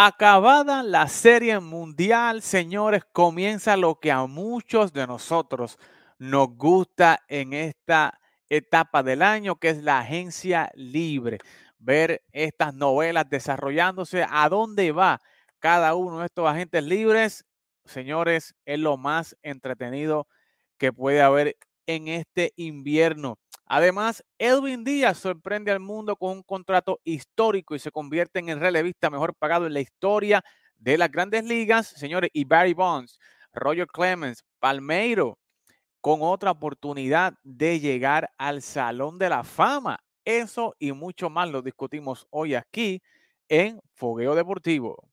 Acabada la serie mundial, señores, comienza lo que a muchos de nosotros nos gusta en esta etapa del año, que es la agencia libre. Ver estas novelas desarrollándose, a dónde va cada uno de estos agentes libres, señores, es lo más entretenido que puede haber en este invierno. Además, Edwin Díaz sorprende al mundo con un contrato histórico y se convierte en el relevista mejor pagado en la historia de las grandes ligas, señores, y Barry Bonds, Roger Clemens, Palmeiro, con otra oportunidad de llegar al Salón de la Fama. Eso y mucho más lo discutimos hoy aquí en Fogueo Deportivo.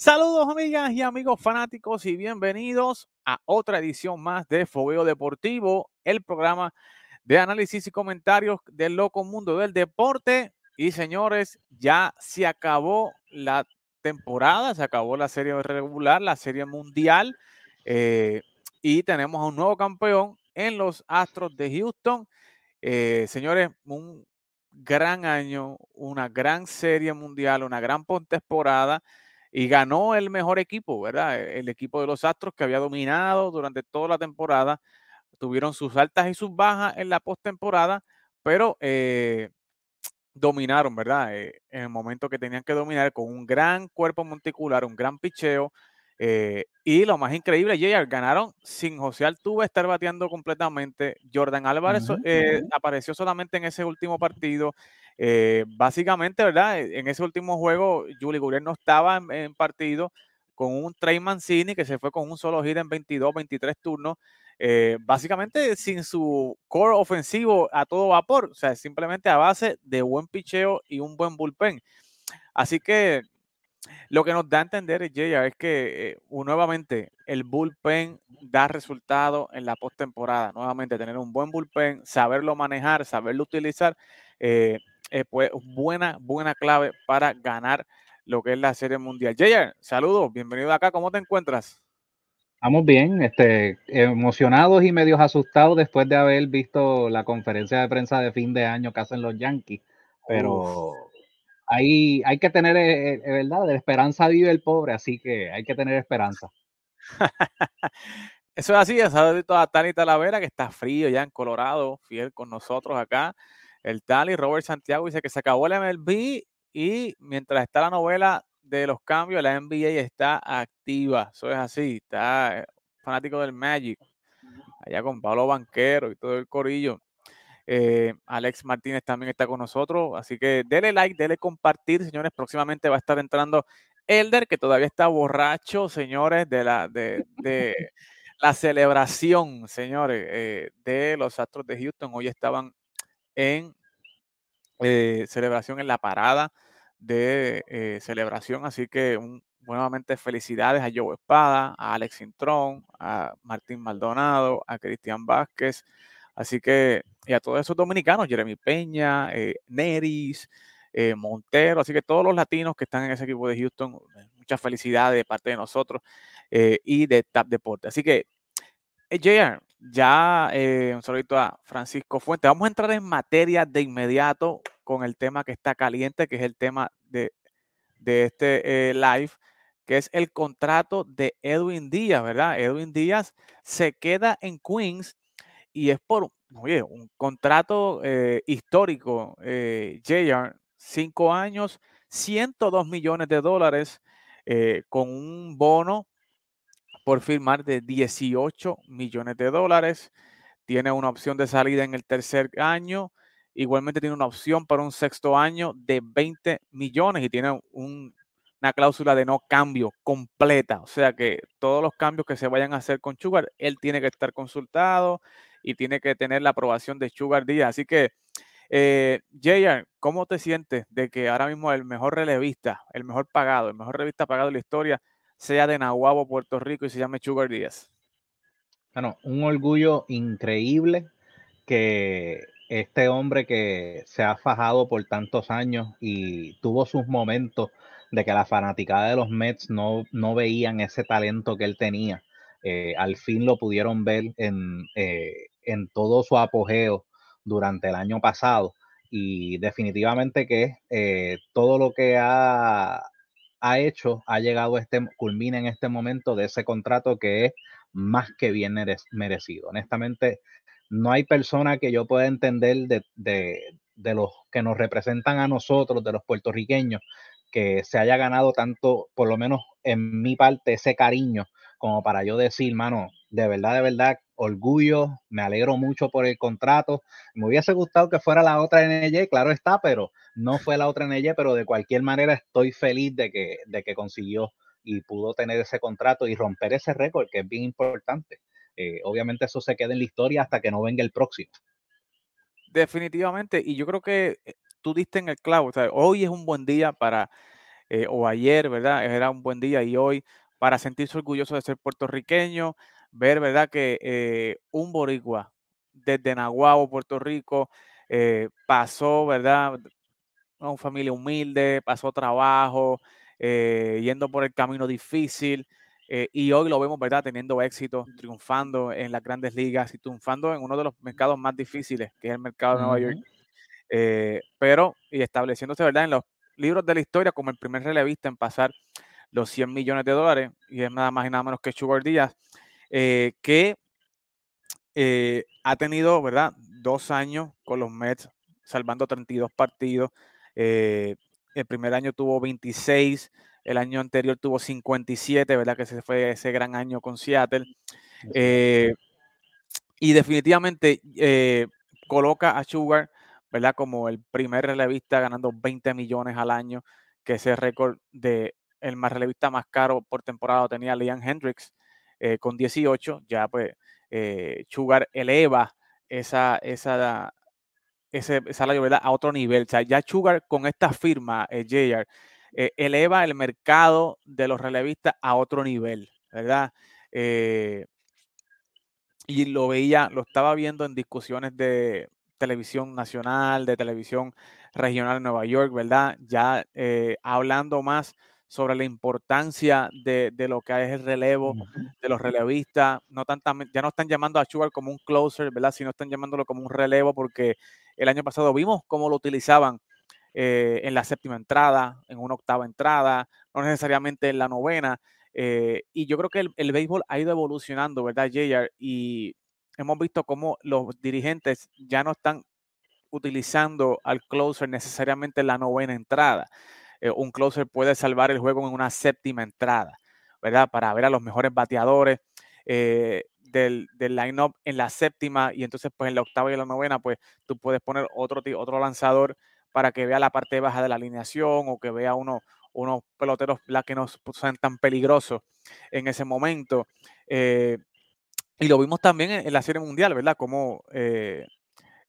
Saludos amigas y amigos fanáticos y bienvenidos a otra edición más de Fogueo Deportivo, el programa de análisis y comentarios del loco mundo del deporte. Y señores, ya se acabó la temporada, se acabó la serie regular, la serie mundial eh, y tenemos a un nuevo campeón en los Astros de Houston. Eh, señores, un gran año, una gran serie mundial, una gran temporada y ganó el mejor equipo, ¿verdad? E, el equipo de los Astros que había dominado durante toda la temporada. Tuvieron sus altas y sus bajas en la postemporada, pero eh, dominaron, ¿verdad? Eh, en el momento que tenían que dominar con un gran cuerpo monticular, un gran picheo. Eh, y lo más increíble, JR, ganaron sin José Altuve estar bateando completamente. Jordan Álvarez apareció solamente en ese último partido. Eh, básicamente, ¿verdad? E, en ese último juego, Julie Gurriel no estaba en, partido con un Trey Mancini que se fue con un solo hit en 22, 23 turnos. Eh, básicamente sin su core ofensivo a todo vapor, o sea, simplemente a base de buen picheo y un buen bullpen. Así que lo que nos da a entender, Jaya, es que eh, nuevamente el bullpen da resultado en la postemporada. Nuevamente, tener un buen bullpen, saberlo manejar, saberlo utilizar, eh, pues buena, buena clave para ganar lo que es la Serie Mundial. Jayer, saludos, bienvenido acá, ¿cómo te encuentras? Estamos bien, este, emocionados y medios asustados después de haber visto la conferencia de prensa de fin de año que hacen los Yankees, pero hay, hay que tener, eh, eh, verdad, de esperanza vive el pobre, así que hay que tener esperanza. Eso es así, saludito a Tani Talavera, que está frío ya en Colorado, fiel con nosotros acá el Tali, Robert Santiago, dice que se acabó el MLB y mientras está la novela de los cambios, la NBA está activa. Eso es así, está eh, fanático del Magic, allá con Pablo Banquero y todo el corillo. Eh, Alex Martínez también está con nosotros, así que dele like, dele compartir, señores. Próximamente va a estar entrando Elder, que todavía está borracho, señores, de la, de, la celebración, señores, eh, de los Astros de Houston. Hoy estaban en eh, celebración en la parada de eh, celebración. Así que nuevamente felicidades a Joe Espada, a Alex Intrón, a Martín Maldonado, a Cristian Vázquez. Así que, y a todos esos dominicanos, Jeremy Peña, eh, Neris, Montero, así que todos los latinos que están en ese equipo de Houston, muchas felicidades de parte de nosotros y de TAP Deporte. Así que, JR, ya eh, un saludito a Francisco Fuente. Vamos a entrar en materia de inmediato con el tema que está caliente, que es el tema de, este eh, live, que es el contrato de Edwin Díaz, ¿verdad? Edwin Díaz se queda en Queens y es por, un contrato eh, histórico, JR, cinco años, 102 millones de dólares con un bono por firmar de 18 millones de dólares. Tiene una opción de salida en el tercer año. Igualmente tiene una opción para un sexto año de 20 millones y tiene una cláusula de no cambio completa. O sea que todos los cambios que se vayan a hacer con Sugar, él tiene que estar consultado y tiene que tener la aprobación de Sugar Díaz. Así que Eh, JR, ¿cómo te sientes de que ahora mismo el mejor relevista, el mejor pagado, el mejor revista pagado de la historia sea de Nahuabo, Puerto Rico y se llame Sugar Díaz? Bueno, un orgullo increíble que este hombre que se ha fajado por tantos años y tuvo sus momentos de que la fanaticada de los Mets no, no veían ese talento que él tenía. Eh, al fin lo pudieron ver en, eh, en todo su apogeo durante el año pasado y definitivamente que eh, todo lo que ha, ha, hecho ha llegado a este, culmina en este momento de ese contrato que es más que bien merecido. Honestamente, no hay persona que yo pueda entender de, de, de los que nos representan a nosotros, de los puertorriqueños, que se haya ganado tanto, por lo menos en mi parte, ese cariño, como para yo decir, mano, de verdad, de verdad, orgullo, me alegro mucho por el contrato. Me hubiese gustado que fuera la otra NY, claro está, pero no fue la otra NY, pero de cualquier manera estoy feliz de que, de que consiguió y pudo tener ese contrato y romper ese récord, que es bien importante. Eh, obviamente eso se queda en la historia hasta que no venga el próximo. Definitivamente, y yo creo que eh, tú diste en el clavo, o sea, hoy es un buen día para, eh, o ayer, ¿verdad? Era un buen día y hoy para sentirse orgulloso de ser puertorriqueño, ver, ¿verdad? Que un boricua desde Nahuabo, Puerto Rico, pasó, ¿verdad? Una familia humilde, pasó trabajo, yendo por el camino difícil, eh, y hoy lo vemos, ¿verdad? Teniendo éxito, triunfando en las grandes ligas y triunfando en uno de los mercados más difíciles, que es el mercado de Nueva York. Eh, pero, y estableciéndose, ¿verdad? En los libros de la historia como el primer relevista en pasar los 100 millones de dólares, y es nada más y nada menos que Sugar Díaz, eh, que ha tenido, ¿verdad? Dos años con los Mets, salvando 32 partidos. el primer año tuvo 26 el año anterior tuvo 57, ¿verdad? Que ese fue ese gran año con Seattle. Eh, y definitivamente eh, coloca a Sugar, ¿verdad? Como el primer relevista ganando 20 millones al año, que ese récord de el más relevista más caro por temporada tenía Liam Hendricks eh, con 18. Ya pues Sugar eleva esa, esa. A otro nivel. O sea, ya Sugar con esta firma, JR, eh, eleva el mercado de los relevistas a otro nivel, ¿verdad? Eh, y lo veía, lo estaba viendo en discusiones de televisión nacional, de televisión regional en Nueva York, ¿verdad? Ya eh, hablando más sobre la importancia de, lo que es el relevo de los relevistas. No ya no están llamando a Sugar como un closer, ¿verdad? Sino están llamándolo como un relevo porque el año pasado vimos cómo lo utilizaban eh, en la séptima entrada, en una octava entrada, no necesariamente en la novena. Eh, y yo creo que el, béisbol ha ido evolucionando, ¿verdad, JR? Y hemos visto cómo los dirigentes ya no están utilizando al closer necesariamente en la novena entrada. Eh, un closer puede salvar el juego en una séptima entrada, ¿verdad? Para ver a los mejores bateadores del, del line-up en la séptima y entonces pues en la octava y en la novena pues tú puedes poner otro, otro lanzador para que vea la parte baja de la alineación o que vea uno, unos peloteros que no sean tan peligrosos en ese momento. Eh, y lo vimos también en, la Serie Mundial, ¿verdad? Como eh,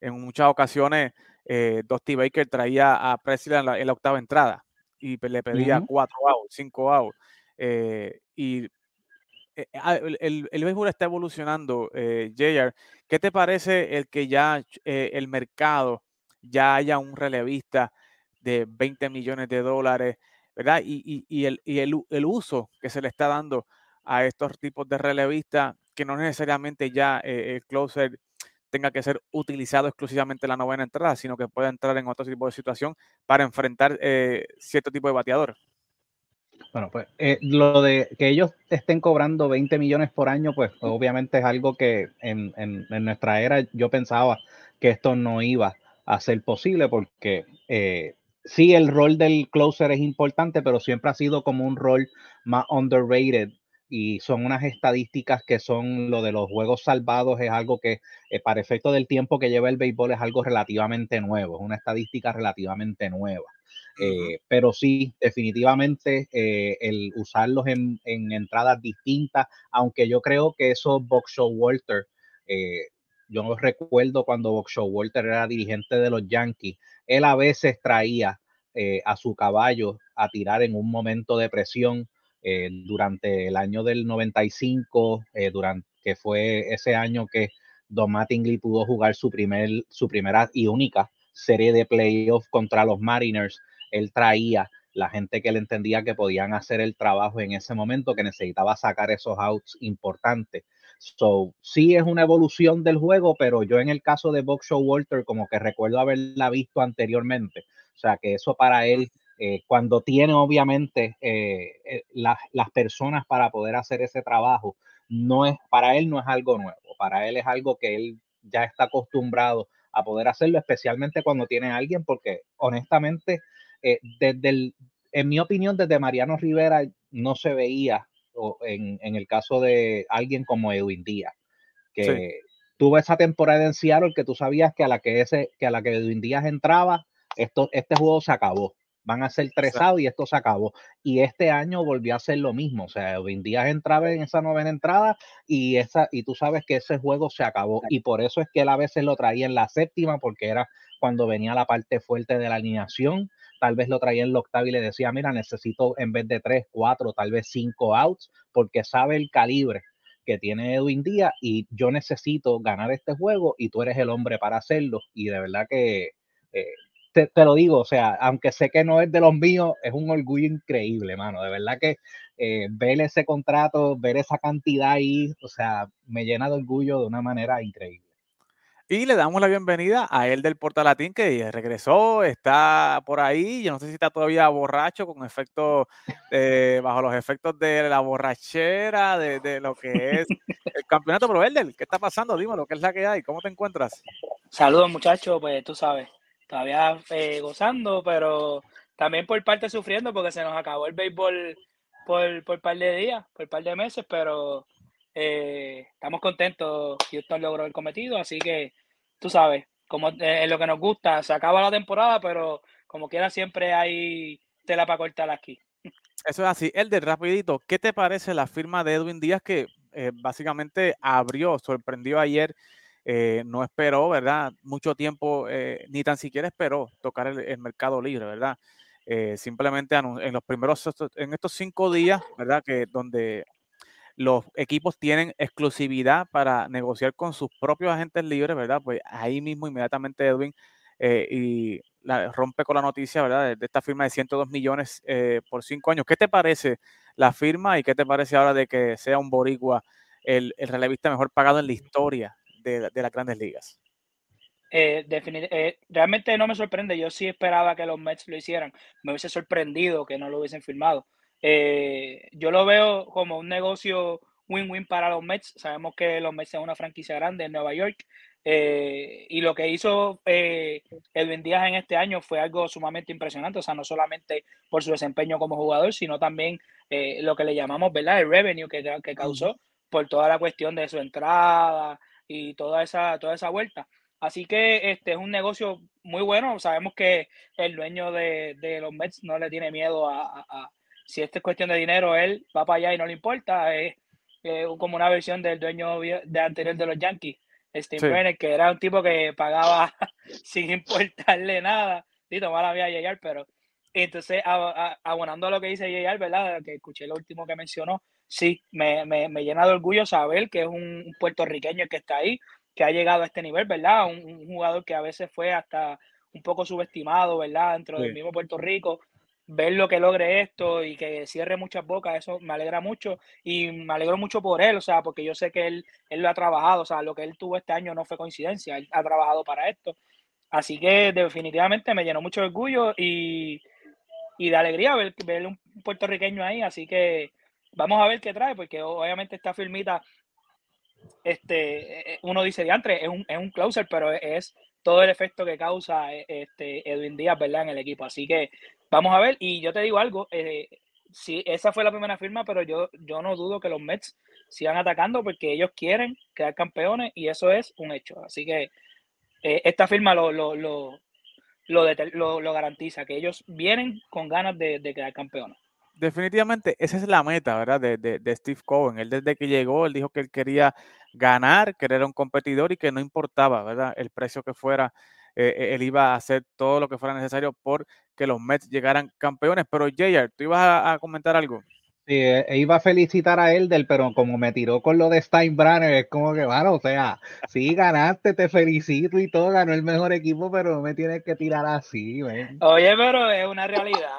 en muchas ocasiones eh, Dusty Baker traía a Presley en la, octava entrada y le pedía cuatro outs, cinco outs. y ah, el, el, béisbol está evolucionando, JR. ¿Qué te parece el que ya el mercado ya haya un relevista de 20 millones de dólares, ¿verdad? Y, el, el, uso que se le está dando a estos tipos de relevistas, que no necesariamente ya eh, el closer tenga que ser utilizado exclusivamente en la novena entrada, sino que pueda entrar en otro tipo de situación para enfrentar eh, cierto tipo de bateador. Bueno, pues eh, lo de que ellos estén cobrando 20 millones por año, pues obviamente es algo que en, en, en nuestra era yo pensaba que esto no iba a ser posible porque eh, sí el rol del closer es importante, pero siempre ha sido como un rol más underrated y son unas estadísticas que son lo de los juegos salvados, es algo que eh, para efecto del tiempo que lleva el béisbol es algo relativamente nuevo, es una estadística relativamente nueva. Eh, pero sí, definitivamente el usarlos en, en, entradas distintas, aunque yo creo que esos Box Show Walter yo recuerdo cuando Bob Walter era dirigente de los Yankees, él a veces traía eh, a su caballo a tirar en un momento de presión eh, durante el año del 95, eh, durante, que fue ese año que Don Mattingly pudo jugar su, primer, su primera y única serie de playoffs contra los Mariners. Él traía la gente que él entendía que podían hacer el trabajo en ese momento, que necesitaba sacar esos outs importantes. So, sí es una evolución del juego, pero yo en el caso de Box Show Walter, como que recuerdo haberla visto anteriormente. O sea, que eso para él, eh, cuando tiene obviamente eh, eh, las personas para poder hacer ese trabajo, no es, para él no es algo nuevo. Para él es algo que él ya está acostumbrado a poder hacerlo, especialmente cuando tiene a alguien, porque honestamente, desde el, en mi opinión, desde Mariano Rivera no se veía en, en, el caso de alguien como Edwin Díaz, que tuvo esa temporada en Seattle que tú sabías que a la que, ese, que, a la que Edwin Díaz entraba, esto, este juego se acabó. Van a ser tres y esto se acabó. Y este año volvió a ser lo mismo. O sea, Edwin Díaz entraba en esa novena entrada y, esa, y tú sabes que ese juego se acabó. Y por eso es que él a veces lo traía en la séptima, porque era cuando venía la parte fuerte de la alineación tal vez lo traía en la octava y le decía, mira, necesito en vez de tres, cuatro, tal vez cinco outs, porque sabe el calibre que tiene Edwin Díaz y yo necesito ganar este juego y tú eres el hombre para hacerlo. Y de verdad que eh, te, lo digo, o sea, aunque sé que no es de los míos, es un orgullo increíble, mano. De verdad que eh, ver ese contrato, ver esa cantidad ahí, o sea, me llena de orgullo de una manera increíble. Y le damos la bienvenida a él del Portalatín que regresó, está por ahí. Yo no sé si está todavía borracho, con efectos, bajo los efectos de la borrachera, de, lo que es el campeonato. Pero Elder, ¿qué está pasando? Dímelo, ¿qué es la que hay? ¿Cómo te encuentras? Saludos, muchachos. Pues tú sabes, todavía eh, gozando, pero también por parte sufriendo porque se nos acabó el béisbol por, por par de días, por par de meses, pero eh, estamos contentos. Houston logró el cometido, así que tú sabes, como eh, es lo que nos gusta, se acaba la temporada, pero como quiera siempre hay tela para cortar aquí. Eso es así. El de rapidito, ¿qué te parece la firma de Edwin Díaz que eh, básicamente abrió, sorprendió ayer? No esperó, ¿verdad? Mucho tiempo, ni tan siquiera esperó tocar el, mercado libre, ¿verdad? simplemente en los primeros, en estos cinco días, ¿verdad? Que donde los equipos tienen exclusividad para negociar con sus propios agentes libres, ¿verdad? Pues ahí mismo inmediatamente Edwin eh, y la, rompe con la noticia, ¿verdad? De, esta firma de 102 millones eh, por cinco años. ¿Qué te parece la firma y qué te parece ahora de que sea un boricua el, el relevista mejor pagado en la historia de, las grandes ligas? Eh, realmente no me sorprende. Yo sí esperaba que los Mets lo hicieran. Me hubiese sorprendido que no lo hubiesen firmado. Eh, yo lo veo como un negocio win-win para los Mets. Sabemos que los Mets son una franquicia grande en Nueva York. Eh, y lo que hizo eh, Edwin Díaz en este año fue algo sumamente impresionante. O sea, no solamente por su desempeño como jugador, sino también eh, lo que le llamamos, ¿verdad? El revenue que, que causó por toda la cuestión de su entrada y toda esa, toda esa vuelta. Así que este es un negocio muy bueno. Sabemos que el dueño de, de los Mets no le tiene miedo a, si esta es cuestión de dinero, él va para allá y no le importa. Es, como una versión del dueño de anterior de los Yankees, Steve que era un tipo que pagaba sin importarle nada. Sí, tomar la vía Yayar, pero entonces, abonando a lo que dice Yayar, ¿verdad? Que escuché lo último que mencionó, sí, me, me, me, llena de orgullo saber que es un, puertorriqueño que está ahí, que ha llegado a este nivel, ¿verdad? Un, jugador que a veces fue hasta un poco subestimado, ¿verdad? Dentro del mismo Puerto Rico, ver lo que logre esto y que cierre muchas bocas, eso me alegra mucho y me alegro mucho por él, o sea, porque yo sé que él, él lo ha trabajado, o sea, lo que él tuvo este año no fue coincidencia, él ha trabajado para esto. Así que definitivamente me llenó mucho de orgullo y, de alegría ver, ver un puertorriqueño ahí, así que vamos a ver qué trae, porque obviamente esta filmita, este, uno dice diantre, es un, es un closer, pero es todo el efecto que causa este Edwin Díaz, ¿verdad? En el equipo. Así que Vamos a ver, y yo te digo algo, eh, sí, esa fue la primera firma, pero yo, yo no dudo que los Mets sigan atacando porque ellos quieren quedar campeones y eso es un hecho. Así que eh, esta firma lo, lo, lo, lo, garantiza, que ellos vienen con ganas de, quedar campeones. Definitivamente esa es la meta, ¿verdad? De, de, Steve Cohen. Él desde que llegó, él dijo que él quería ganar, que era un competidor y que no importaba, ¿verdad? El precio que fuera, eh, eh, él iba a hacer todo lo que fuera necesario por que los Mets llegaran campeones. Pero JR, ¿tú ibas a comentar algo? Sí, e, e iba a felicitar a Elder, pero como me tiró con lo de Steinbrenner, es como que, bueno, o sea, sí ganaste, te felicito y todo, ganó el mejor equipo, pero no me tienes que tirar así, Oye, pero es una realidad,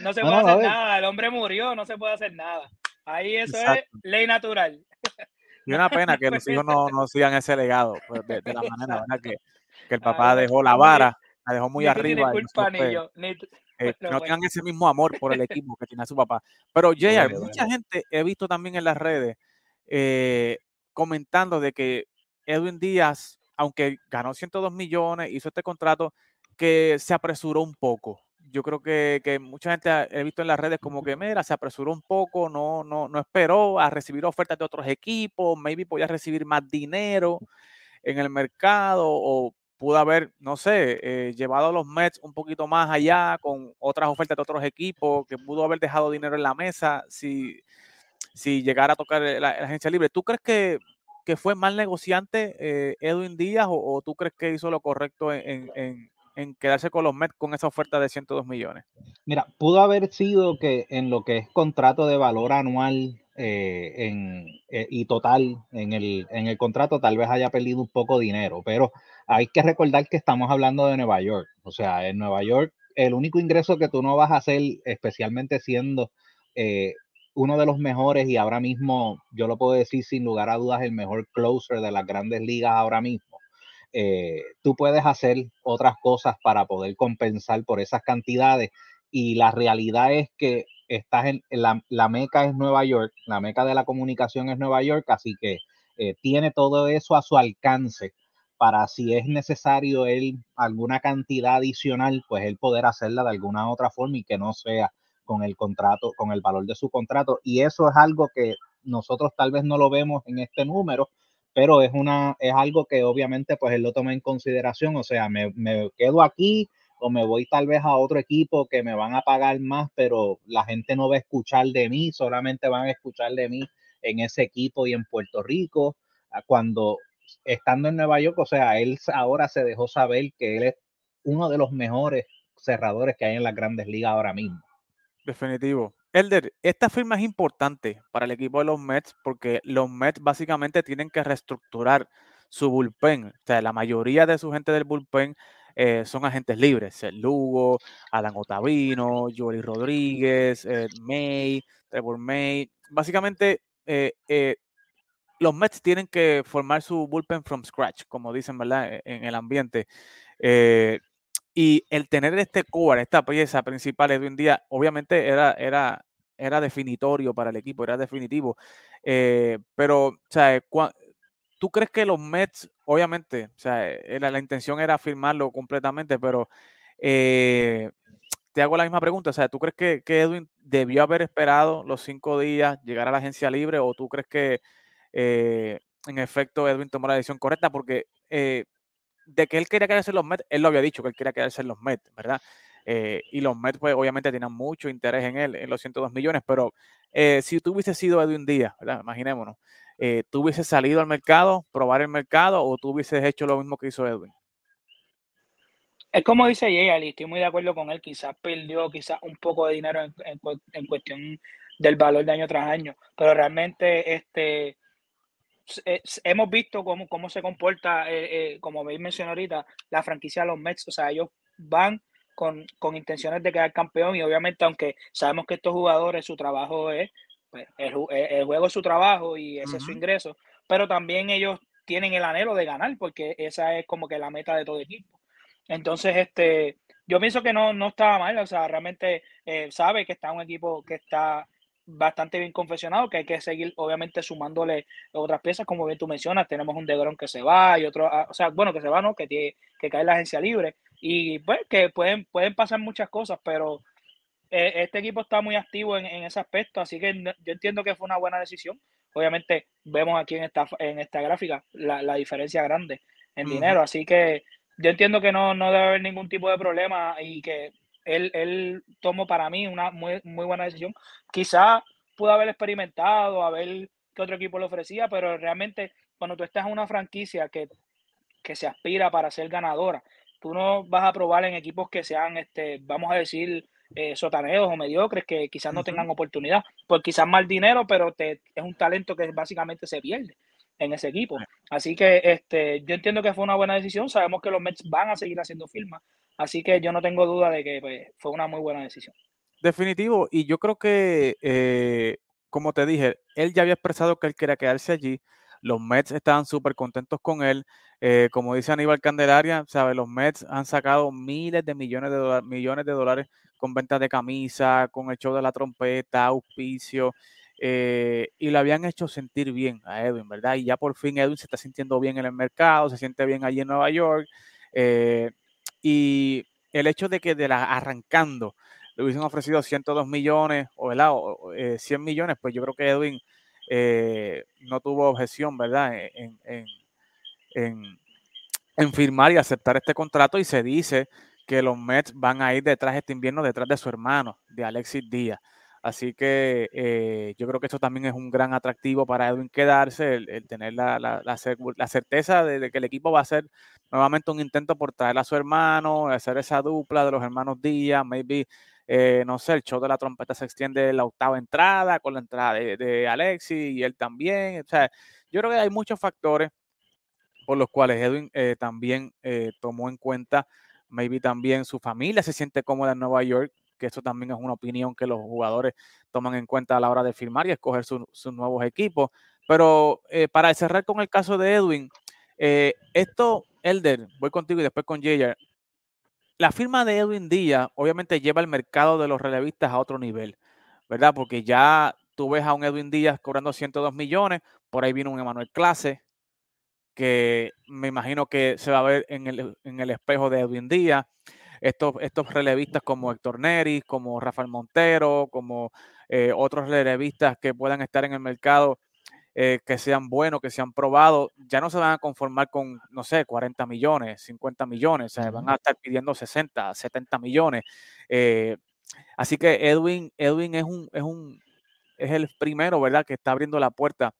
no se puede hacer nada, el hombre murió, no se puede hacer nada. Ahí eso es ley natural. Y una pena que los hijos no, no sigan ese legado, pues, de, la manera, ¿verdad? Que, que el papá dejó la vara, la dejó muy arriba. Ni eh, no tengan ese mismo amor por el equipo que tiene su papá. Pero JR, mucha gente he visto también en las redes eh, comentando de que Edwin Díaz, aunque ganó 102 millones, hizo este contrato, que se apresuró un poco. Yo creo que, que, mucha gente he visto en las redes como que, mira, se apresuró un poco, no, no, no esperó a recibir ofertas de otros equipos, maybe podía recibir más dinero en el mercado o pudo haber, no sé, eh, llevado a los Mets un poquito más allá con otras ofertas de otros equipos, que pudo haber dejado dinero en la mesa si, si llegara a tocar la, agencia libre. ¿Tú crees que, fue mal negociante eh, Edwin Díaz o, tú crees que hizo lo correcto en, en, quedarse con los Mets con esa oferta de 102 millones? Mira, pudo haber sido que en lo que es contrato de valor anual eh, en, y total en el, en el contrato tal vez haya perdido un poco de dinero, pero hay que recordar que estamos hablando de Nueva York. O sea, en Nueva York, el único ingreso que tú no vas a hacer, especialmente siendo eh, uno de los mejores y ahora mismo, yo lo puedo decir sin lugar a dudas, el mejor closer de las grandes ligas ahora mismo. Eh, tú puedes hacer otras cosas para poder compensar por esas cantidades y la realidad es que estás en la, la meca es Nueva York, la meca de la comunicación es Nueva York, así que eh, tiene todo eso a su alcance para si es necesario él alguna cantidad adicional, pues él poder hacerla de alguna otra forma y que no sea con el contrato, con el valor de su contrato. Y eso es algo que nosotros tal vez no lo vemos en este número, pero es una, es algo que obviamente pues él lo toma en consideración. O sea, me, me quedo aquí o me voy tal vez a otro equipo que me van a pagar más, pero la gente no va a escuchar de mí, solamente van a escuchar de mí en ese equipo y en Puerto Rico. Cuando estando en Nueva York, o sea, él ahora se dejó saber que él es uno de los mejores cerradores que hay en las grandes ligas ahora mismo. Definitivo. Elder, esta firma es importante para el equipo de los Mets porque los Mets básicamente tienen que reestructurar su bullpen. O sea, la mayoría de su gente del bullpen eh, son agentes libres. El Lugo, Alan Otavino, Jory Rodríguez, May, Trevor May. Básicamente, eh, eh, los Mets tienen que formar su bullpen from scratch, como dicen, ¿verdad? E, en el ambiente. Eh, y el tener este core, esta pieza principal en día, obviamente era, era, era definitorio para el equipo, era definitivo. Eh, pero, o ¿tú crees que los Mets, obviamente, o sea, era, la intención era firmarlo completamente, pero eh, te hago la misma pregunta, o sea, ¿tú crees que, Edwin debió haber esperado los cinco días, llegar a la agencia libre, o tú crees que eh, en efecto, Edwin tomó la decisión correcta porque eh, de que él quería quedarse en los Mets, él lo había dicho que él quería quedarse en los Mets, ¿verdad? Eh, y los Mets, pues obviamente tenían mucho interés en él, en los 102 millones, pero si tú hubieses sido Edwin Díaz, ¿verdad? Imaginémonos, ¿tú hubieses salido al mercado, probar el mercado o tú hubieses hecho lo mismo que hizo Edwin? Es como dice Jay, estoy muy de acuerdo con él, quizás perdió quizás un poco de dinero en, en cuestión del valor de año tras año, pero realmente este eh, hemos visto cómo, cómo se comporta, eh, eh, como veis mencionó ahorita, la franquicia de los Mets. O sea, ellos van con, con, intenciones de quedar campeón y obviamente, aunque sabemos que estos jugadores, su trabajo es, pues, el, juego es su trabajo y ese es su ingreso, pero también ellos tienen el anhelo de ganar porque esa es como que la meta de todo equipo. Entonces, este, yo pienso que no, no estaba mal, o sea, realmente sabe que está un equipo que está bastante bien confeccionado, que hay que seguir obviamente sumándole otras piezas, como bien tú mencionas, tenemos un Degron que se va y otro, ah, o sea, bueno, que se va, ¿no? Que, tiene, que cae la agencia libre y pues que pueden, pueden pasar muchas cosas, pero eh, este equipo está muy activo en, ese aspecto, así que yo entiendo que fue una buena decisión. Obviamente vemos aquí en esta, en esta gráfica la, diferencia grande en dinero, así que yo entiendo que no, no debe haber ningún tipo de problema y que él, él tomó para mí una muy, muy buena decisión. Quizá pudo haber experimentado, a ver qué otro equipo le ofrecía, pero realmente cuando tú estás en una franquicia que, que se aspira para ser ganadora, tú no vas a probar en equipos que sean, este, vamos a decir, eh, sotaneos o mediocres que quizás no tengan oportunidad, pues quizás mal dinero, pero te, es un talento que básicamente se pierde en ese equipo. Así que este, yo entiendo que fue una buena decisión. Sabemos que los Mets van a seguir haciendo firmas. Así que yo no tengo duda de que pues, fue una muy buena decisión. Definitivo. Y yo creo que, eh, como te dije, él ya había expresado que él quería quedarse allí. Los Mets estaban súper contentos con él. Eh, como dice Aníbal Candelaria, ¿sabe? los Mets han sacado miles de millones de, millones de dólares con ventas de camisa, con el show de la trompeta, auspicio. Eh, y lo habían hecho sentir bien a Edwin, ¿verdad? Y ya por fin Edwin se está sintiendo bien en el mercado, se siente bien allí en Nueva York. Eh, y el hecho de que de la arrancando le hubiesen ofrecido 102 millones o, ¿verdad? 100 millones, pues yo creo que Edwin no tuvo objeción, ¿verdad? en, en, firmar y aceptar este contrato y se dice que los Mets van a ir detrás este invierno, detrás de su hermano, de Alexis Díaz. Así que eh, yo creo que esto también es un gran atractivo para Edwin quedarse, el, tener la, la, certeza de, que el equipo va a hacer nuevamente un intento por traer a su hermano, hacer esa dupla de los hermanos Díaz, maybe, eh, no sé, el show de la trompeta se extiende la octava entrada con la entrada de, de Alexis y él también. O sea, yo creo que hay muchos factores por los cuales Edwin eh, también eh, tomó en cuenta, maybe también su familia se siente cómoda en Nueva York, que eso también es una opinión que los jugadores toman en cuenta a la hora de firmar y escoger sus nuevos equipos. Pero para cerrar con el caso de Edwin, esto, Elder, voy contigo y después con Jayer. La firma de Edwin Díaz obviamente lleva el mercado de los relevistas a otro nivel, ¿verdad? Porque ya tú ves a un Edwin Díaz cobrando 102 millones, por ahí viene un Emanuel Clase, que me imagino que se va a ver en el, espejo de Edwin Díaz. Estos, estos relevistas como Héctor Neri, como Rafael Montero, como eh, otros relevistas que puedan estar en el mercado, eh, que sean buenos, que sean probados, ya no se van a conformar con, no sé, 40 millones, 50 millones, o van a estar pidiendo 60, 70 millones. Eh, así que Edwin, Edwin es un, es un, es el primero, ¿verdad?, que está abriendo la puerta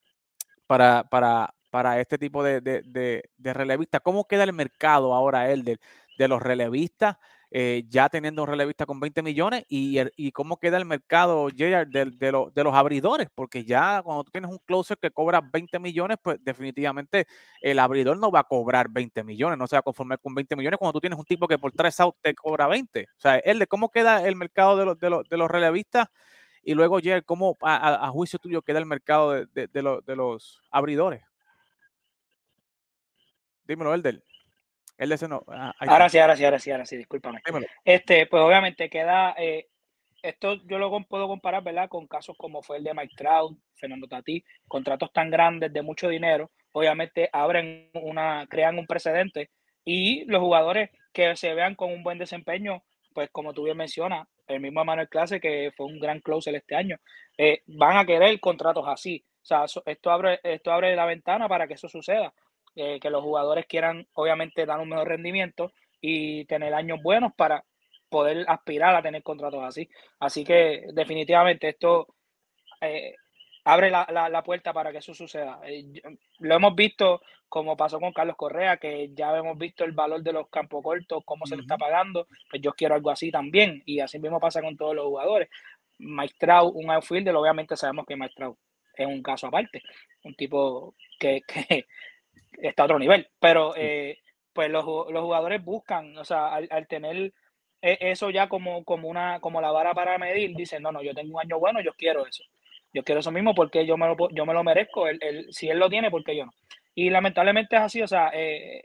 para, para, para este tipo de, de, relevistas. ¿Cómo queda el mercado ahora, él de, los relevistas? Eh, ya teniendo un relevista con 20 millones y, cómo queda el mercado de, de, los abridores, porque ya cuando tú tienes un closer que cobra 20 millones, pues definitivamente el abridor no va a cobrar 20 millones, no se va a conformar con 20 millones cuando tú tienes un tipo que por tres outs te cobra 20. O sea, el de cómo queda el mercado de los, de los, de los relevistas y luego, Jerry, cómo a, juicio tuyo queda el mercado de, los abridores. Dímelo, Elder. El ese no. Ah, ahora sí, ahora sí, ahora sí, ahora sí, discúlpame. Este, pues obviamente queda, eh, esto yo lo puedo comparar, ¿verdad? Con casos como fue el de Mike Trout, Fernando Tati, contratos tan grandes de mucho dinero, obviamente abren una, crean un precedente y los jugadores que se vean con un buen desempeño, pues como tú bien mencionas, el mismo Manuel Clase, que fue un gran closer este año, eh, van a querer contratos así. O sea, esto abre, esto abre la ventana para que eso suceda. Eh, que los jugadores quieran obviamente dar un mejor rendimiento y tener años buenos para poder aspirar a tener contratos así. Así que definitivamente esto eh, abre la, puerta para que eso suceda. Eh, lo hemos visto como pasó con Carlos Correa, que ya hemos visto el valor de los campos cortos, cómo se le está pagando, pues yo quiero algo así también, y así mismo pasa con todos los jugadores. Maestrao, un outfielder, obviamente sabemos que Maestrao es un caso aparte, un tipo que, que, está a otro nivel. Pero eh, pues los, jugadores buscan, o sea, al, tener e, eso ya como, como, una, como la vara para medir, dicen, no, no, yo tengo un año bueno, yo quiero eso. Yo quiero eso mismo porque yo me lo, yo me lo merezco. si él lo tiene, porque yo no? Y lamentablemente es así, o sea, eh,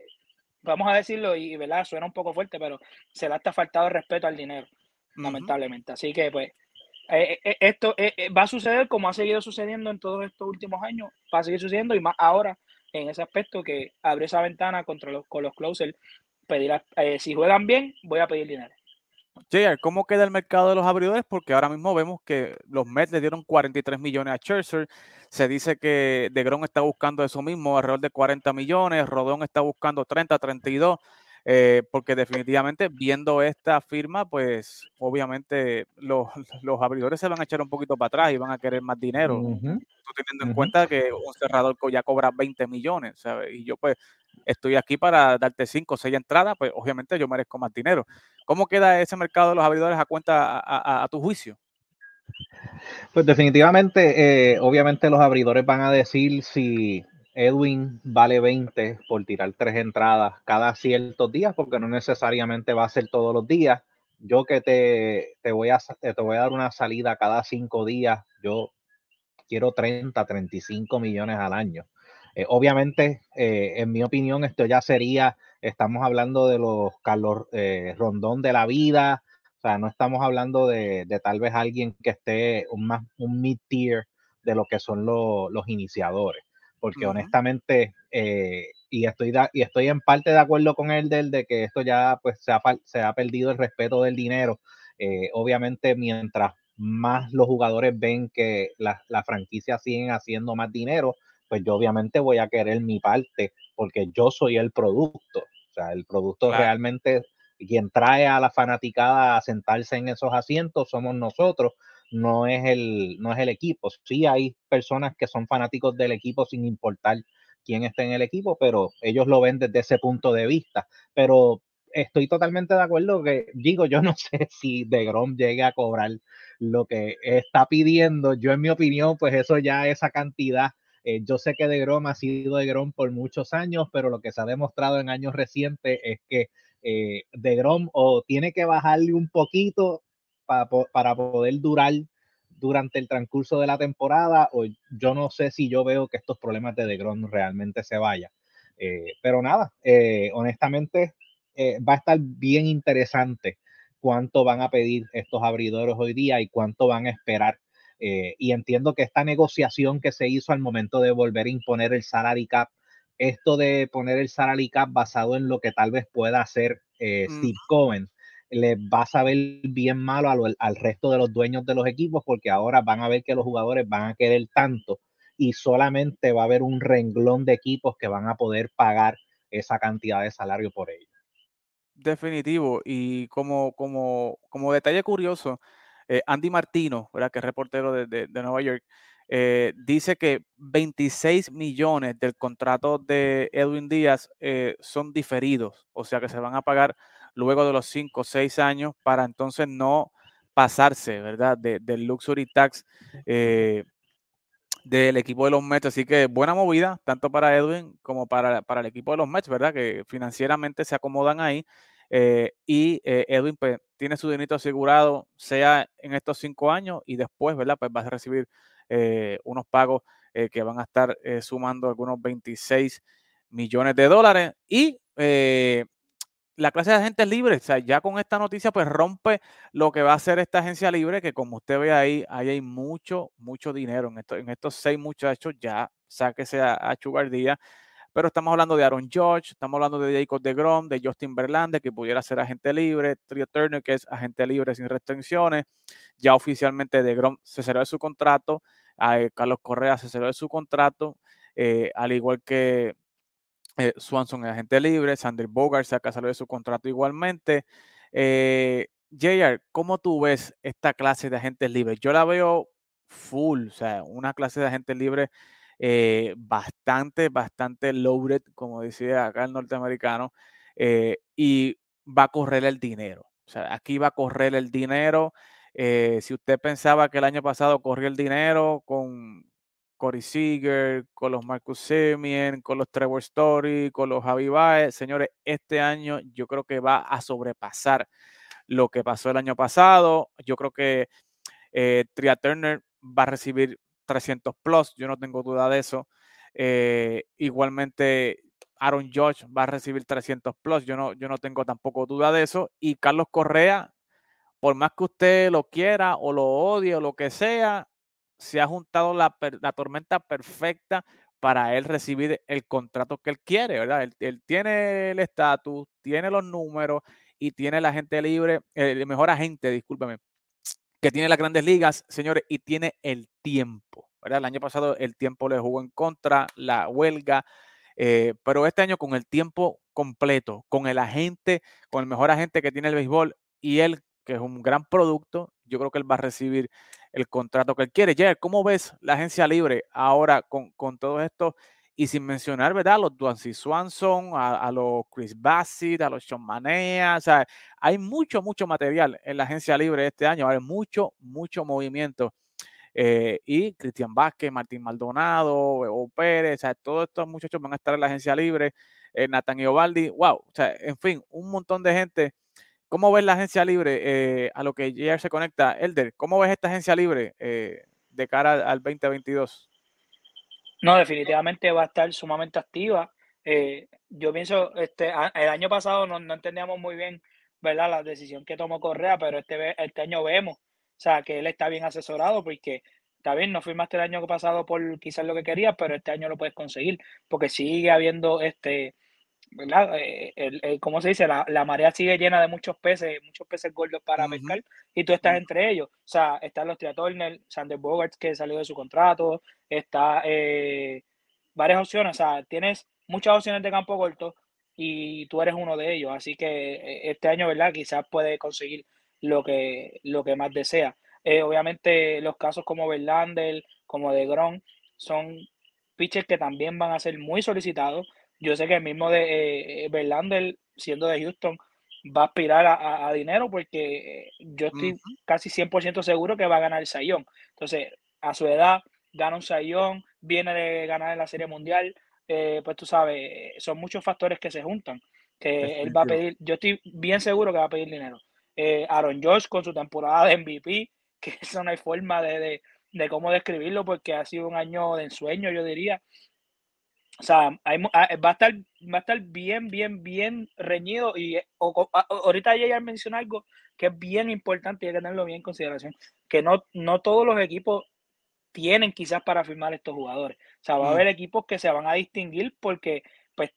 vamos a decirlo y, ¿verdad? Suena un poco fuerte, pero se le ha faltado el respeto al dinero, lamentablemente. Así que, pues, eh, esto va a suceder como ha seguido sucediendo en todos estos últimos años, va a seguir sucediendo y más ahora en ese aspecto que abre esa ventana contra los, con los closers, pedir eh, si juegan bien, voy a pedir dinero. JR, ¿cómo queda el mercado de los abridores? Porque ahora mismo vemos que los Mets le dieron 43 millones a Scherzer. Se dice que DeGrom está buscando eso mismo, alrededor de 40 millones. Rodón está buscando 30, 32. Eh, porque definitivamente viendo esta firma, pues obviamente los, los, abridores se van a echar un poquito para atrás y van a querer más dinero. teniendo en cuenta que un cerrador ya cobra 20 millones, ¿sabes? Y yo pues estoy aquí para darte 5 o 6 entradas, pues obviamente yo merezco más dinero. ¿Cómo queda ese mercado de los abridores a cuenta a, tu juicio? Pues definitivamente, eh, obviamente los abridores van a decir si Edwin vale 20 por tirar tres entradas cada ciertos días, porque no necesariamente va a ser todos los días. Yo que te, te, voy, a, te voy a dar una salida cada cinco días, yo quiero 30, 35 millones al año. Eh, obviamente, eh, en mi opinión, esto ya sería, estamos hablando de los Carlos eh, Rondón de la vida, o sea, no estamos hablando de, de tal vez alguien que esté un, un mid-tier de lo que son los iniciadores porque honestamente, eh, y, estoy y estoy en parte de acuerdo con él del de que esto ya pues se ha, se ha perdido el respeto del dinero. Eh, obviamente, mientras más los jugadores ven que las la franquicias siguen haciendo más dinero, pues yo obviamente voy a querer mi parte porque yo soy el producto. O sea, el producto realmente, quien trae a la fanaticada a sentarse en esos asientos somos nosotros no es el, no es el equipo. Sí hay personas que son fanáticos del equipo sin importar quién está en el equipo, pero ellos lo ven desde ese punto de vista. Pero estoy totalmente de acuerdo que, digo, yo no sé si de Grom llegue a cobrar lo que está pidiendo. Yo, en mi opinión, pues eso ya, esa cantidad. Eh, yo sé que de Grom ha sido de Grom por muchos años, pero lo que se ha demostrado en años recientes es que eh, de Grom o tiene que bajarle un poquito para, poder durar durante el transcurso de la temporada o yo no sé si yo veo que estos problemas de DeGrom realmente se vayan. Eh, pero nada, eh, honestamente eh, va a estar bien interesante cuánto van a pedir estos abridores hoy día y cuánto van a esperar. y entiendo que esta negociación que se hizo al momento de volver a imponer el salary cap, esto de poner el salary cap basado en lo que tal vez pueda hacer mm. Steve Cohen, les va a saber bien malo al, resto de los dueños de los equipos porque ahora van a ver que los jugadores van a querer tanto y solamente va a haber un renglón de equipos que van a poder pagar esa cantidad de salario por ellos. Definitivo. Y como, como, como detalle curioso, eh, Andy Martino, ¿verdad? que es reportero de, Nueva York, eh, dice que 26 millones del contrato de Edwin Díaz eh, son diferidos, o sea que se van a pagar luego de los 5 o 6 años para entonces no pasarse, ¿verdad? del luxury tax eh, del equipo de los Mets. Así que buena movida, tanto para Edwin como para, el equipo de los Mets, ¿verdad? Que financieramente se acomodan ahí. Eh, y eh, Edwin pues, tiene su dinero asegurado, sea en estos cinco años y después, ¿verdad? Pues va a recibir unos pagos que van a estar sumando algunos 26 millones de dólares. Y la clase de agentes libres, o sea, ya con esta noticia, pues rompe lo que va a hacer esta agencia libre, que como usted ve ahí, ahí hay mucho, mucho dinero. En, esto, en estos seis muchachos, ya sáquese a, a Chugardía. Pero estamos hablando de Aaron George, estamos hablando de Jacob de Grom, de Justin Verlander, que pudiera ser agente libre, Trio Turner, que es agente libre sin restricciones. Ya oficialmente de Grom se cerró de su contrato, a Carlos Correa se cerró de su contrato, eh, al igual que eh, Swanson es agente libre, Sander Bogart se ha casado de su contrato igualmente. Eh, JR, ¿cómo tú ves esta clase de agentes libres? Yo la veo full, o sea, una clase de agentes libres eh, bastante, bastante loaded, como decía acá el norteamericano, eh, y va a correr el dinero. O sea, aquí va a correr el dinero. si usted pensaba que el año pasado corrió el dinero con Corey Seager, con los Marcus Semien, con los Trevor Story, con los Javi Baez. Señores, este año yo creo que va a sobrepasar lo que pasó el año pasado. Yo creo que eh, Tria Turner va a recibir 300 plus, yo no tengo duda de eso. Eh, igualmente, Aaron George va a recibir 300 plus, yo no, yo no tengo tampoco duda de eso. Y Carlos Correa, por más que usted lo quiera o lo odie o lo que sea, se ha juntado la, tormenta perfecta para él recibir el contrato que él quiere, ¿verdad? Él, tiene el estatus, tiene los números y tiene la gente libre, el mejor agente, discúlpeme, que tiene las grandes ligas, señores, y tiene el tiempo, ¿verdad? El año pasado el tiempo le jugó en contra, la huelga, Eh, pero este año con el tiempo completo, con el agente, con el mejor agente que tiene el béisbol y él, que es un gran producto, yo creo que él va a recibir el contrato que él quiere. Jared, ¿cómo ves la agencia libre ahora con, con todo esto? Y sin mencionar, ¿verdad? A los Duancy Swanson, a, los Chris Bassett, a los Sean Manea. O sea, hay mucho, mucho material en la agencia libre este año. Hay mucho, mucho movimiento. Eh, y Cristian Vázquez, Martín Maldonado, o Pérez, o sea, todos estos muchachos van a estar en la agencia libre. Eh, Nathan Iovaldi, wow. O sea, en fin, un montón de gente. ¿Cómo ves la agencia libre eh, a lo que ya se conecta? Elder, ¿cómo ves esta agencia libre eh, de cara al 2022? No, definitivamente va a estar sumamente activa. Eh, yo pienso, este, el año pasado no, entendíamos muy bien, ¿verdad? La decisión que tomó Correa, pero este, este año vemos, o sea, que él está bien asesorado porque está bien, no firmaste el año pasado por quizás lo que querías, pero este año lo puedes conseguir porque sigue habiendo este ¿verdad? Eh, el, ¿Cómo se dice? La, marea sigue llena de muchos peces, muchos peces gordos para pescar, y tú estás entre ellos. O sea, están los Triatornel, Sander Bogarts que salió de su contrato, está eh, varias opciones, o sea, tienes muchas opciones de campo corto y tú eres uno de ellos. Así que eh, este año, ¿verdad? Quizás puede conseguir lo que, lo que más desea. obviamente, los casos como Verlander, como de Gron, son pitchers que también van a ser muy solicitados yo sé que el mismo de eh, siendo de Houston, va a aspirar a, dinero porque eh, yo estoy casi 100% seguro que va a ganar el Sayón. Entonces, a su edad, gana un Sayón, viene de ganar en la Serie Mundial, eh, pues tú sabes, son muchos factores que se juntan, que él va a pedir, yo estoy bien seguro que va a pedir dinero. Eh, Aaron George con su temporada de MVP, que eso no hay forma de, de, de cómo describirlo porque ha sido un año de ensueño, yo diría. O sea, ah, va, a estar, va a estar bien, bien, bien reñido. Y ahorita ya mencionó algo que es bien importante y hay que tenerlo bien en consideración. Que no, no todos los equipos tienen quizás para firmar estos jugadores. O sea, va a mm. haber equipos que se van a distinguir porque pues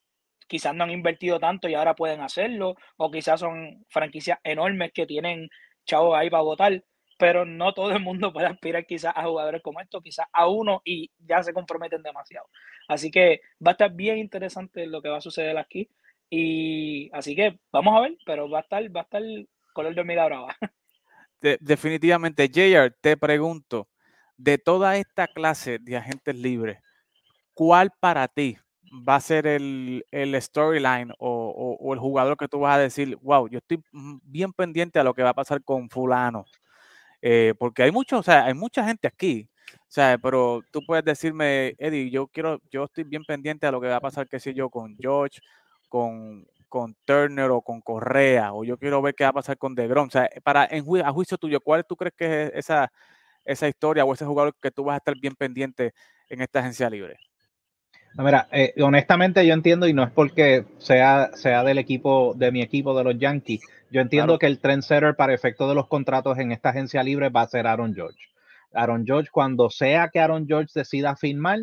quizás no han invertido tanto y ahora pueden hacerlo. O quizás son franquicias enormes que tienen chavos ahí para votar pero no todo el mundo puede aspirar quizás a jugadores como estos, quizás a uno y ya se comprometen demasiado. Así que va a estar bien interesante lo que va a suceder aquí. Y así que vamos a ver, pero va a estar, va a estar color de hormiga brava. definitivamente, JR, te pregunto, de toda esta clase de agentes libres, ¿cuál para ti va a ser el, storyline o, o, el jugador que tú vas a decir, wow, yo estoy bien pendiente a lo que va a pasar con fulano? Eh, porque hay mucho, o sea, hay mucha gente aquí, o sea, pero tú puedes decirme, Eddie, yo quiero, yo estoy bien pendiente a lo que va a pasar, qué sé yo, con George, con, con Turner o con Correa, o yo quiero ver qué va a pasar con DeGrom. O sea, para, en, a juicio tuyo, ¿cuál tú crees que es esa, esa historia o ese jugador que tú vas a estar bien pendiente en esta agencia libre? No, mira, eh, honestamente yo entiendo y no es porque sea, sea del equipo, de mi equipo de los Yankees, yo entiendo que el trendsetter para efecto de los contratos en esta agencia libre va a ser Aaron George. Aaron George, cuando sea que Aaron George decida firmar,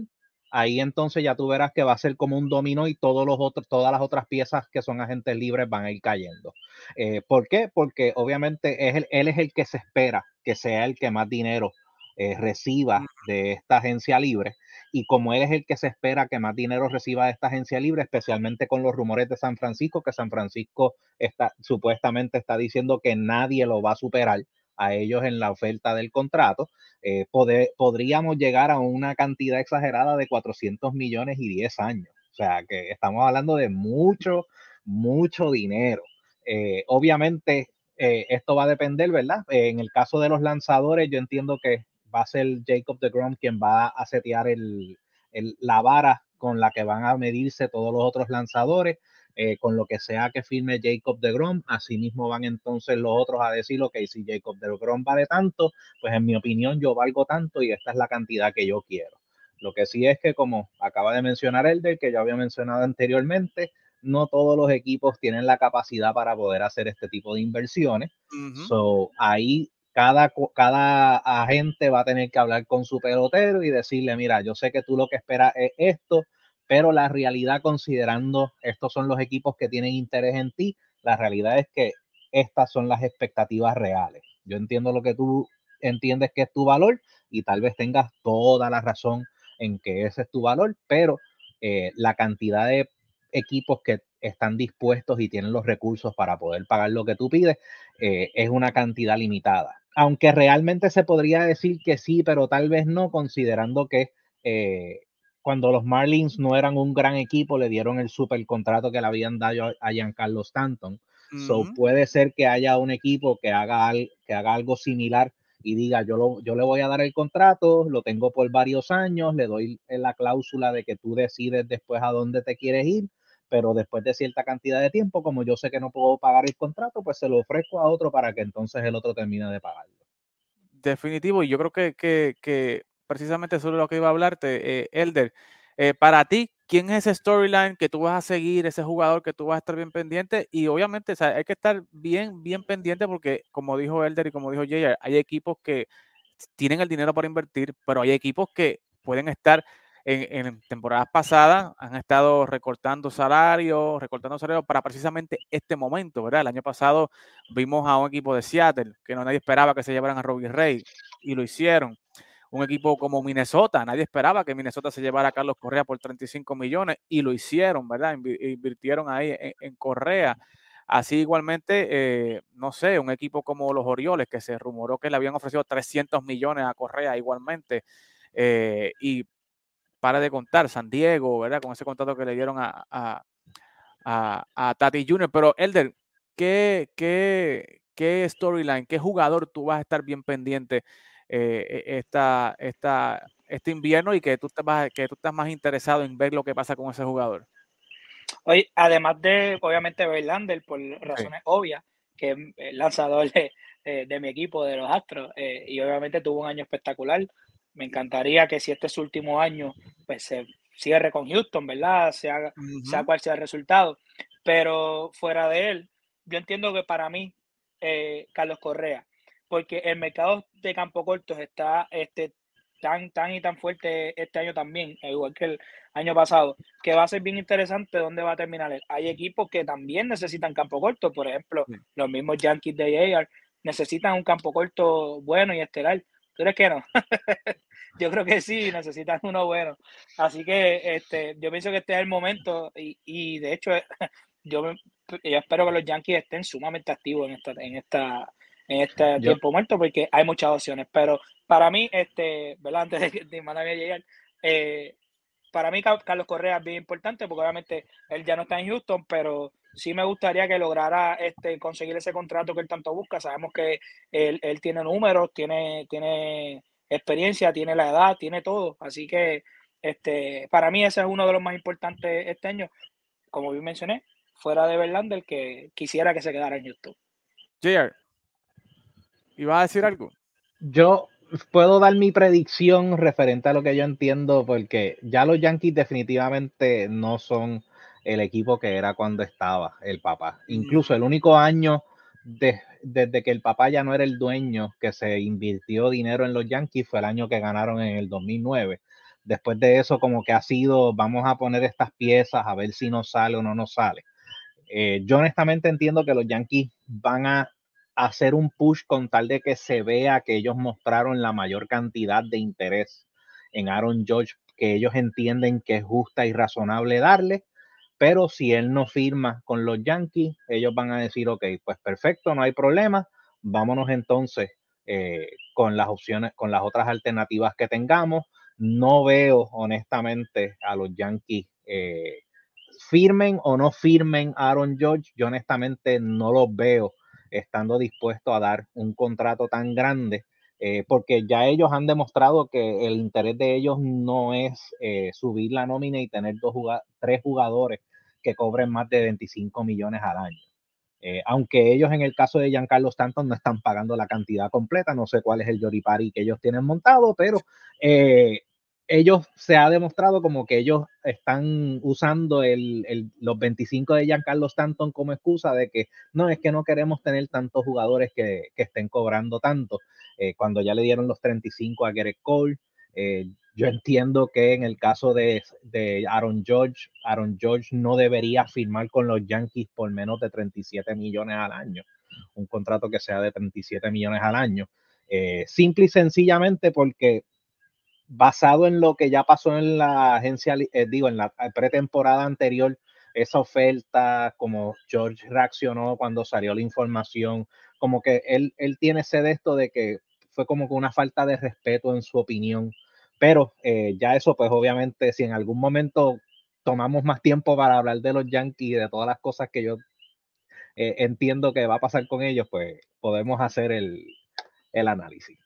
ahí entonces ya tú verás que va a ser como un dominó y todos los otros, todas las otras piezas que son agentes libres van a ir cayendo. Eh, ¿Por qué? Porque obviamente es él es el que se espera que sea el que más dinero eh, reciba de esta agencia libre y como él es el que se espera que más dinero reciba de esta agencia libre, especialmente con los rumores de San Francisco, que San Francisco está, supuestamente está diciendo que nadie lo va a superar a ellos en la oferta del contrato, eh, podríamos llegar a una cantidad exagerada de 400 millones y 10 años. O sea, que estamos hablando de mucho, mucho dinero. Eh, obviamente, eh, esto va a depender, ¿verdad? en el caso de los lanzadores, yo entiendo que va a ser Jacob de Grom quien va a setear el, la vara con la que van a medirse todos los otros lanzadores. Eh, con lo que sea que firme Jacob de Grom, asimismo van entonces los otros a decir, ok, si Jacob de Grom vale tanto, pues en mi opinión yo valgo tanto y esta es la cantidad que yo quiero. Lo que sí es que, como acaba de mencionar Elder, que yo había mencionado anteriormente, no todos los equipos tienen la capacidad para poder hacer este tipo de inversiones. So, ahí cada, cada agente va a tener que hablar con su pelotero y decirle, mira, yo sé que tú lo que esperas es esto, pero la realidad, considerando estos son los equipos que tienen interés en ti, la realidad es que estas son las expectativas reales. Yo entiendo lo que tú entiendes que es tu valor y tal vez tengas toda la razón en que ese es tu valor, pero eh, la cantidad de equipos que están dispuestos y tienen los recursos para poder pagar lo que tú pides eh, es una cantidad limitada. Aunque realmente se podría decir que sí, pero tal vez no, considerando que cuando los Marlins no eran un gran equipo, le dieron el super contrato que le habían dado a Giancarlo Stanton. So puede ser que haya un equipo que haga, que haga algo similar y diga, yo, lo, yo le voy a dar el contrato, lo tengo por varios años, le doy la cláusula de que tú decides después a dónde te quieres ir, pero después de cierta cantidad de tiempo, como yo sé que no puedo pagar el contrato, pues se lo ofrezco a otro para que entonces el otro termine de pagarlo. Definitivo, y yo creo que, que, que precisamente sobre lo que iba a hablarte, eh, Elder, eh, para ti, quién es ese storyline que tú vas a seguir, ese jugador que tú vas a estar bien pendiente y obviamente hay que estar bien, bien pendiente porque como dijo Elder y como dijo Jay, hay equipos que tienen el dinero para invertir, pero hay equipos que pueden estar en, temporadas pasadas, han estado recortando salarios, recortando salarios para precisamente este momento, ¿verdad? El año pasado vimos a un equipo de Seattle que no nadie esperaba que se llevaran a Robbie Ray y lo hicieron un equipo como Minnesota. Nadie esperaba que Minnesota se llevara a Carlos Correa por 35 millones y lo hicieron, ¿verdad? Invirtieron ahí en, Correa. Así igualmente, eh, no sé, un equipo como los Orioles, que se rumoró que le habían ofrecido 300 millones a Correa igualmente. Eh, y para de contar, San Diego, ¿verdad? Con ese contrato que le dieron a, a, Tati Jr. Pero, Elder, ¿qué, qué, qué storyline, qué jugador tú vas a estar bien pendiente eh, e, esta, esta, este invierno y que tú, estás, que tú estás más interesado en ver lo que pasa con ese jugador? Hoy, además de, obviamente, Verlander, por razones obvias, que es el lanzador de, de, mi equipo, de los Astros, eh, y obviamente tuvo un año espectacular. Me encantaría que si este es su último año, pues se cierre con Houston, ¿verdad? Sea, sea cual sea el resultado. Pero fuera de él, yo entiendo que para mí, eh, Carlos Correa, porque el mercado de campo cortos está este, tan, tan y tan fuerte este año también, igual que el año pasado, que va a ser bien interesante dónde va a terminar él. Hay equipos que también necesitan campo corto, por ejemplo, los mismos Yankees de AR necesitan un campo corto bueno y estelar. ¿Tú crees que no? yo creo que sí, necesitan uno bueno. Así que este, yo pienso que este es el momento y, y de hecho yo, yo espero que los Yankees estén sumamente activos en esta, en esta en este tiempo muerto porque hay muchas opciones. Pero para mí, este, ¿verdad? Antes de que de llegar, eh, para mí Carlos Correa es bien importante porque obviamente él ya no está en Houston, pero sí me gustaría que lograra este, conseguir ese contrato que él tanto busca. Sabemos que él, él tiene números, tiene, tiene experiencia, tiene la edad, tiene todo. Así que este, para mí ese es uno de los más importantes este año. Como bien mencioné, fuera de Verlander, que quisiera que se quedara en Houston. JR, ¿Iba a decir algo? Yo puedo dar mi predicción referente a lo que yo entiendo, porque ya los Yankees definitivamente no son el equipo que era cuando estaba el papá. Incluso el único año desde que el papá ya no era el dueño que se invirtió dinero en los Yankees fue el año que ganaron en el 2009. Después de eso, como que ha sido, vamos a poner estas piezas a ver si nos sale o no nos sale. Eh, yo honestamente entiendo que los Yankees van a hacer un push con tal de que se vea que ellos mostraron la mayor cantidad de interés en Aaron George que ellos entienden que es justa y razonable darle, pero si él no firma con los Yankees, ellos van a decir, ok, pues perfecto, no hay problema, vámonos entonces eh, con las opciones, con las otras alternativas que tengamos. No veo honestamente a los Yankees eh, firmen o no firmen Aaron George, yo honestamente no los veo estando dispuesto a dar un contrato tan grande, eh, porque ya ellos han demostrado que el interés de ellos no es eh, subir la nómina y tener dos tres jugadores que cobren más de 25 millones al año. Eh, aunque ellos en el caso de Giancarlo Stanton no están pagando la cantidad completa, no sé cuál es el Yoripari que ellos tienen montado, pero ellos se ha demostrado como que ellos están usando el, los 25 de Giancarlo Stanton como excusa de que no, es que no queremos tener tantos jugadores que, estén cobrando tanto. Eh, cuando ya le dieron los 35 a Garrett Cole, eh, yo entiendo que en el caso de, de, Aaron George, Aaron George no debería firmar con los Yankees por menos de 37 millones al año, un contrato que sea de 37 millones al año. Eh, simple y sencillamente porque basado en lo que ya pasó en la agencia, eh, digo, en la pretemporada anterior, esa oferta, como George reaccionó cuando salió la información, como que él, él tiene ese de esto de que fue como que una falta de respeto en su opinión. Pero eh, ya eso, pues obviamente, si en algún momento tomamos más tiempo para hablar de los Yankees y de todas las cosas que yo eh, entiendo que va a pasar con ellos, pues podemos hacer el, el análisis.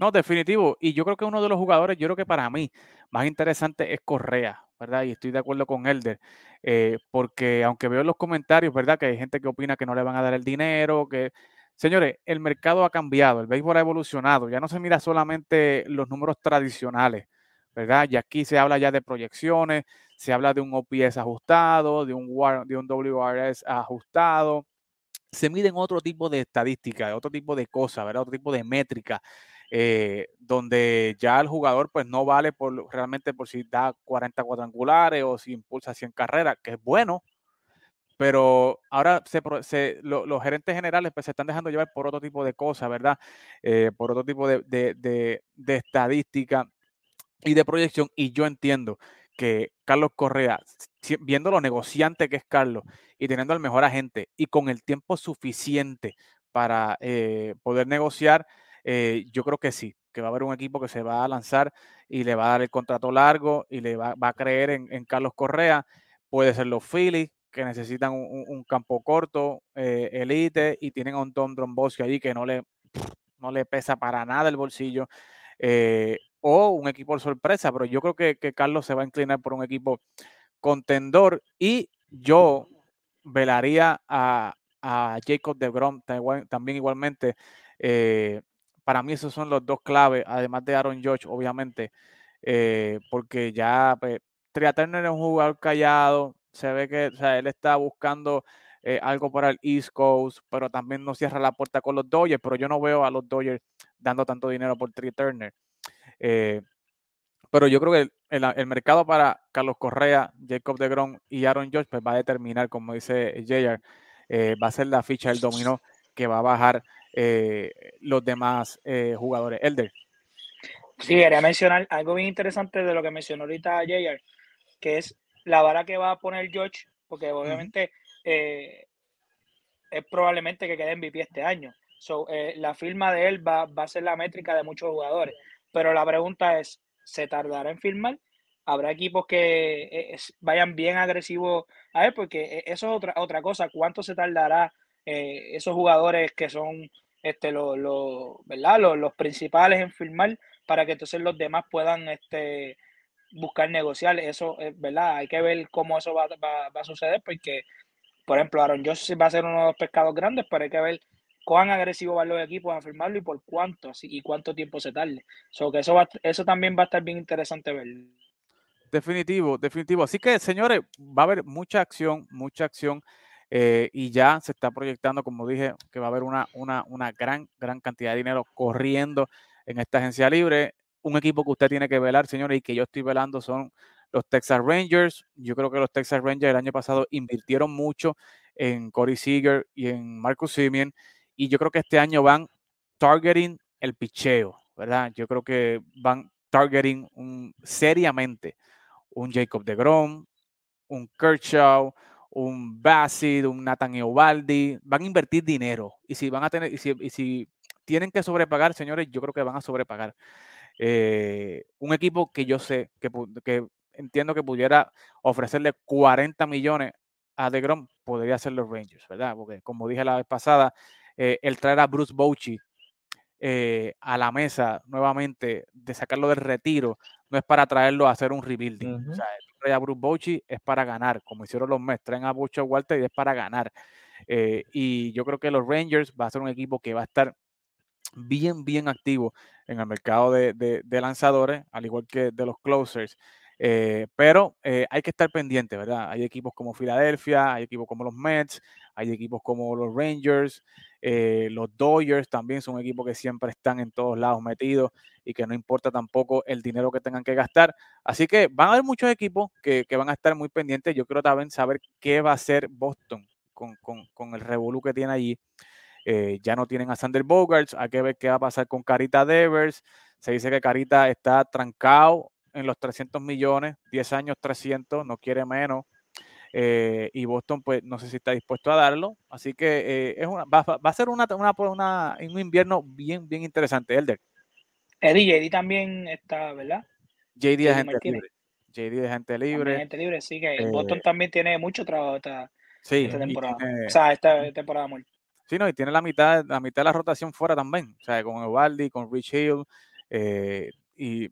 No, definitivo. Y yo creo que uno de los jugadores, yo creo que para mí, más interesante es Correa, ¿verdad? Y estoy de acuerdo con Elder, eh, porque aunque veo en los comentarios, ¿verdad? Que hay gente que opina que no le van a dar el dinero, que... Señores, el mercado ha cambiado, el béisbol ha evolucionado, ya no se mira solamente los números tradicionales, ¿verdad? Y aquí se habla ya de proyecciones, se habla de un OPS ajustado, de un, de un WRS ajustado, se miden otro tipo de estadísticas, otro tipo de cosas, ¿verdad? Otro tipo de métrica, eh, donde ya el jugador pues no vale por realmente por si da 40 cuadrangulares o si impulsa 100 carreras, que es bueno, pero ahora los gerentes generales pues, se están dejando llevar por otro tipo de cosas, ¿verdad? Eh, por otro tipo de, de, de estadística y de proyección, y yo entiendo que Carlos Correa, viendo lo negociante que es Carlos y teniendo al mejor agente y con el tiempo suficiente para eh, poder negociar, eh, yo creo que sí, que va a haber un equipo que se va a lanzar y le va a dar el contrato largo y le va, a creer en, Carlos Correa. Puede ser los Phillies, que necesitan un, campo corto, eh, elite, y tienen a un Tom Drombosky ahí que no le, no le pesa para nada el bolsillo o un equipo sorpresa, pero yo creo que, Carlos se va a inclinar por un equipo contendor y yo velaría a, Jacob de Grom también igualmente. Eh, para mí esos son los dos claves, además de Aaron George, obviamente, eh, porque ya pues, Tria Turner es un jugador callado, se ve que él está buscando eh, algo para el East Coast, pero también no cierra la puerta con los Dodgers, pero yo no veo a los Dodgers dando tanto dinero por Turner. Eh, pero yo creo que el, mercado para Carlos Correa, Jacob de Grom y Aaron George pues va a determinar, como dice JR, va a ser la ficha del dominó que va a bajar eh, los demás jugadores. Elder. Sí, quería mencionar algo bien interesante de lo que mencionó ahorita JR, que es la vara que va a poner George, porque obviamente es probablemente que quede MVP este año. la firma de él va, va a ser la métrica de muchos jugadores. Pero la pregunta es, ¿se tardará en firmar? Habrá equipos que eh, vayan bien agresivos a él, porque eh, eso es otra, otra cosa. ¿Cuánto se tardará eh, esos jugadores que son este, los, ¿verdad? Los, principales en firmar para que entonces los demás puedan este, buscar negociar? Eso, ¿verdad? Hay que ver cómo eso va, va, va a suceder, porque, por ejemplo, Aaron Jones va a ser uno de los pescados grandes, pero hay que ver cuán agresivo van los equipos a firmarlo y por cuánto y cuánto tiempo se tarde. que eso, eso también va a estar bien interesante ver. Definitivo, definitivo. Así que, señores, va a haber mucha acción, mucha acción. Eh, y ya se está proyectando, como dije, que va a haber una, una, una gran, gran cantidad de dinero corriendo en esta agencia libre. Un equipo que usted tiene que velar, señores, y que yo estoy velando son los Texas Rangers. Yo creo que los Texas Rangers el año pasado invirtieron mucho en Corey Seager y en Marcus Simeon y yo creo que este año van targeting el picheo, ¿verdad? Yo creo que van targeting seriamente un Jacob de Grom, un Kershaw, un Bassett, un Nathan Eovaldi, van a invertir dinero. Y si van a tener, y si, tienen que sobrepagar, señores, yo creo que van a sobrepagar. Eh, un equipo que yo sé que, que, entiendo que pudiera ofrecerle 40 millones a DeGrom podría ser los Rangers, ¿verdad? Porque como dije la vez pasada, eh, el traer a Bruce Bochy eh, a la mesa nuevamente, de sacarlo del retiro, no es para traerlo a hacer un rebuilding. O sea, traer a Bruce Bochy es para ganar, como hicieron los Mets, traen a Bucho Walter y es para ganar. Eh, y yo creo que los Rangers va a ser un equipo que va a estar bien, bien activo en el mercado de, de lanzadores, al igual que de los closers. Eh, pero eh, hay que estar pendiente, ¿verdad? Hay equipos como Filadelfia, hay equipos como los Mets, hay equipos como los Rangers, eh, los Dodgers también son equipos que siempre están en todos lados metidos y que no importa tampoco el dinero que tengan que gastar. Así que van a haber muchos equipos que, van a estar muy pendientes. Yo quiero también saber qué va a hacer Boston con, el revolú que tiene allí. ya no tienen a Sander Bogarts, hay que ver qué va a pasar con Carita Devers. Se dice que Carita está trancado en los 300 millones, 10 años 300, no quiere menos. Eh, y Boston, pues no sé si está dispuesto a darlo. Así que eh, es una, va, a ser una, una, un invierno bien, bien interesante, Elder. Eddie, JD también está, ¿verdad? JD es gente libre. JD es gente libre. gente libre, sí, que Boston eh, también tiene mucho trabajo esta, sí, temporada. o sea, esta temporada muerta. Sí, no, y tiene la mitad, la mitad de la rotación fuera también. O sea, con Evaldi, con Rich Hill. y,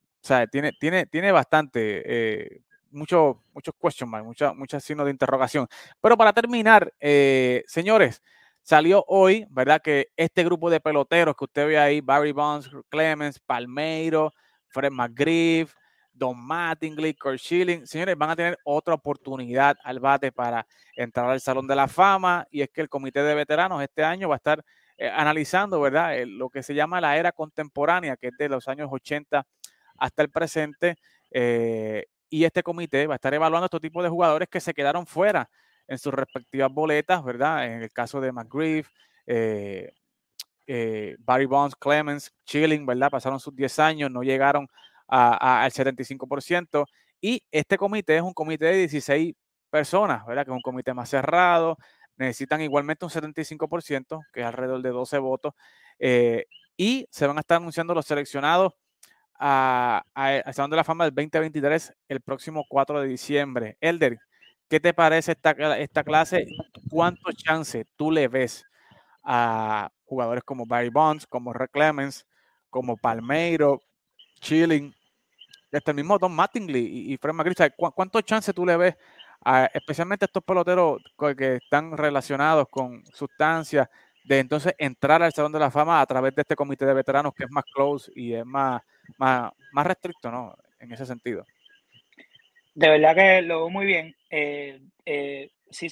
tiene, tiene, tiene bastante muchos muchos question marks, muchos muchos signos de interrogación. Pero para terminar, eh, señores, salió hoy, ¿verdad? Que este grupo de peloteros que usted ve ahí, Barry Bonds, Clemens, Palmeiro, Fred McGriff, Don Mattingly, Kurt Schilling, señores, van a tener otra oportunidad al bate para entrar al Salón de la Fama. Y es que el Comité de Veteranos este año va a estar eh, analizando, ¿verdad? lo que se llama la era contemporánea, que es de los años 80 hasta el presente. Eh, y este comité va a estar evaluando estos tipos de jugadores que se quedaron fuera en sus respectivas boletas, ¿verdad? En el caso de McGriff, eh, eh, Barry Bonds, Clemens, Chilling, ¿verdad? Pasaron sus 10 años, no llegaron al 75%. Y este comité es un comité de 16 personas, ¿verdad? Que es un comité más cerrado. Necesitan igualmente un 75%, que es alrededor de 12 votos. Y se van a estar anunciando los seleccionados a, a, Salón de la Fama del 2023 el próximo 4 de diciembre. Elder, ¿qué te parece esta, esta clase? ¿Cuántos chances tú le ves a jugadores como Barry Bonds, como Red Clemens, como Palmeiro, Chilling, este mismo Don Mattingly y, Fred McGriff? ¿Cuántos chances tú le ves, a, especialmente estos peloteros que están relacionados con sustancias, de entonces entrar al Salón de la Fama a través de este comité de veteranos que es más close y es más más, más restricto, ¿no? En ese sentido. De verdad que lo veo muy bien. Eh, eh, si,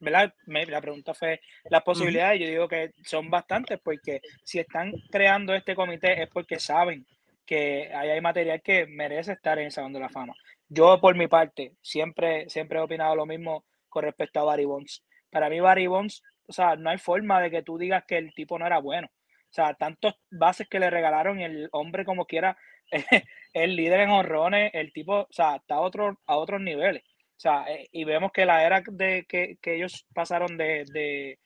¿verdad? la pregunta fue las posibilidades. Yo digo que son bastantes porque si están creando este comité es porque saben que hay material que merece estar en el Salón de la Fama. Yo, por mi parte, siempre, siempre he opinado lo mismo con respecto a Barry Bonds. Para mí, Barry Bonds, o sea, no hay forma de que tú digas que el tipo no era bueno. O sea, tantos bases que le regalaron y el hombre como quiera, el líder en honrones, el tipo, o sea, está a, otro, a otros niveles. O sea, eh, y vemos que la era de que, ellos pasaron de, de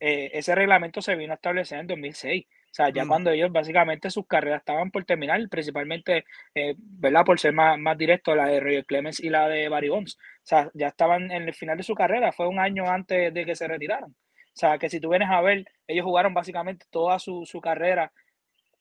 eh, ese reglamento se vino a establecer en 2006. O sea, ya cuando ellos básicamente sus carreras estaban por terminar, principalmente, eh, ¿verdad? Por ser más, más directo, la de Roger Clemens y la de Barry Bonds. O sea, ya estaban en el final de su carrera, fue un año antes de que se retiraran. O sea, que si tú vienes a ver, ellos jugaron básicamente toda su, carrera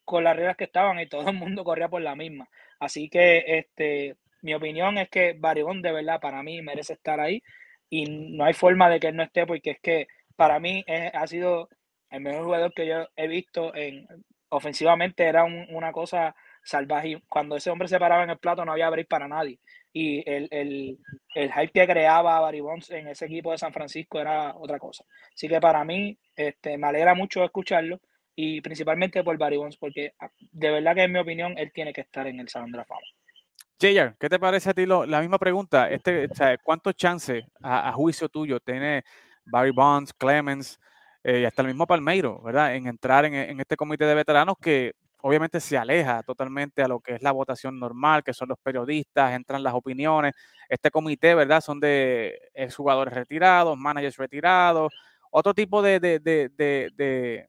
con las reglas que estaban y todo el mundo corría por la misma. Así que este, mi opinión es que Baribón de verdad para mí merece estar ahí y no hay forma de que él no esté porque es que para mí ha sido el mejor jugador que yo he visto en ofensivamente era una cosa salvaje. Cuando ese hombre se paraba en el plato no había break para nadie y el, el, el hype que creaba Barry Bonds en ese equipo de San Francisco era otra cosa. Así que para mí este, me alegra mucho escucharlo y principalmente por Barry Bonds, porque ah, de verdad que en mi opinión él tiene que estar en el Salón de la Fama. Jayar, ¿qué te parece a ti la misma pregunta? Este, ¿Cuántos chances a, juicio tuyo tiene Barry Bonds, Clemens eh, y hasta el mismo Palmeiro, ¿verdad? En entrar en, en, este comité de veteranos que obviamente se aleja totalmente a lo que es la votación normal, que son los periodistas, entran las opiniones. Este comité, ¿verdad? Son de jugadores retirados, managers retirados, otro tipo de, de, de,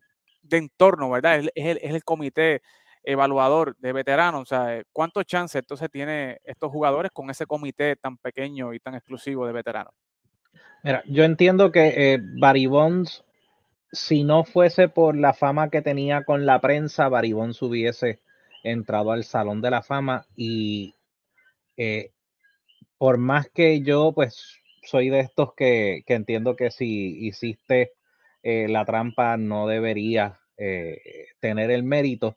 entorno, ¿verdad? Es, el, es, el, comité evaluador de veteranos. O sea, ¿cuántos chances entonces tiene estos jugadores con ese comité tan pequeño y tan exclusivo de veteranos? Mira, yo entiendo que eh, Barry Bonds si no fuese por la fama que tenía con la prensa, Baribón hubiese entrado al Salón de la Fama y eh, por más que yo pues soy de estos que, entiendo que si hiciste eh, la trampa no debería eh, tener el mérito.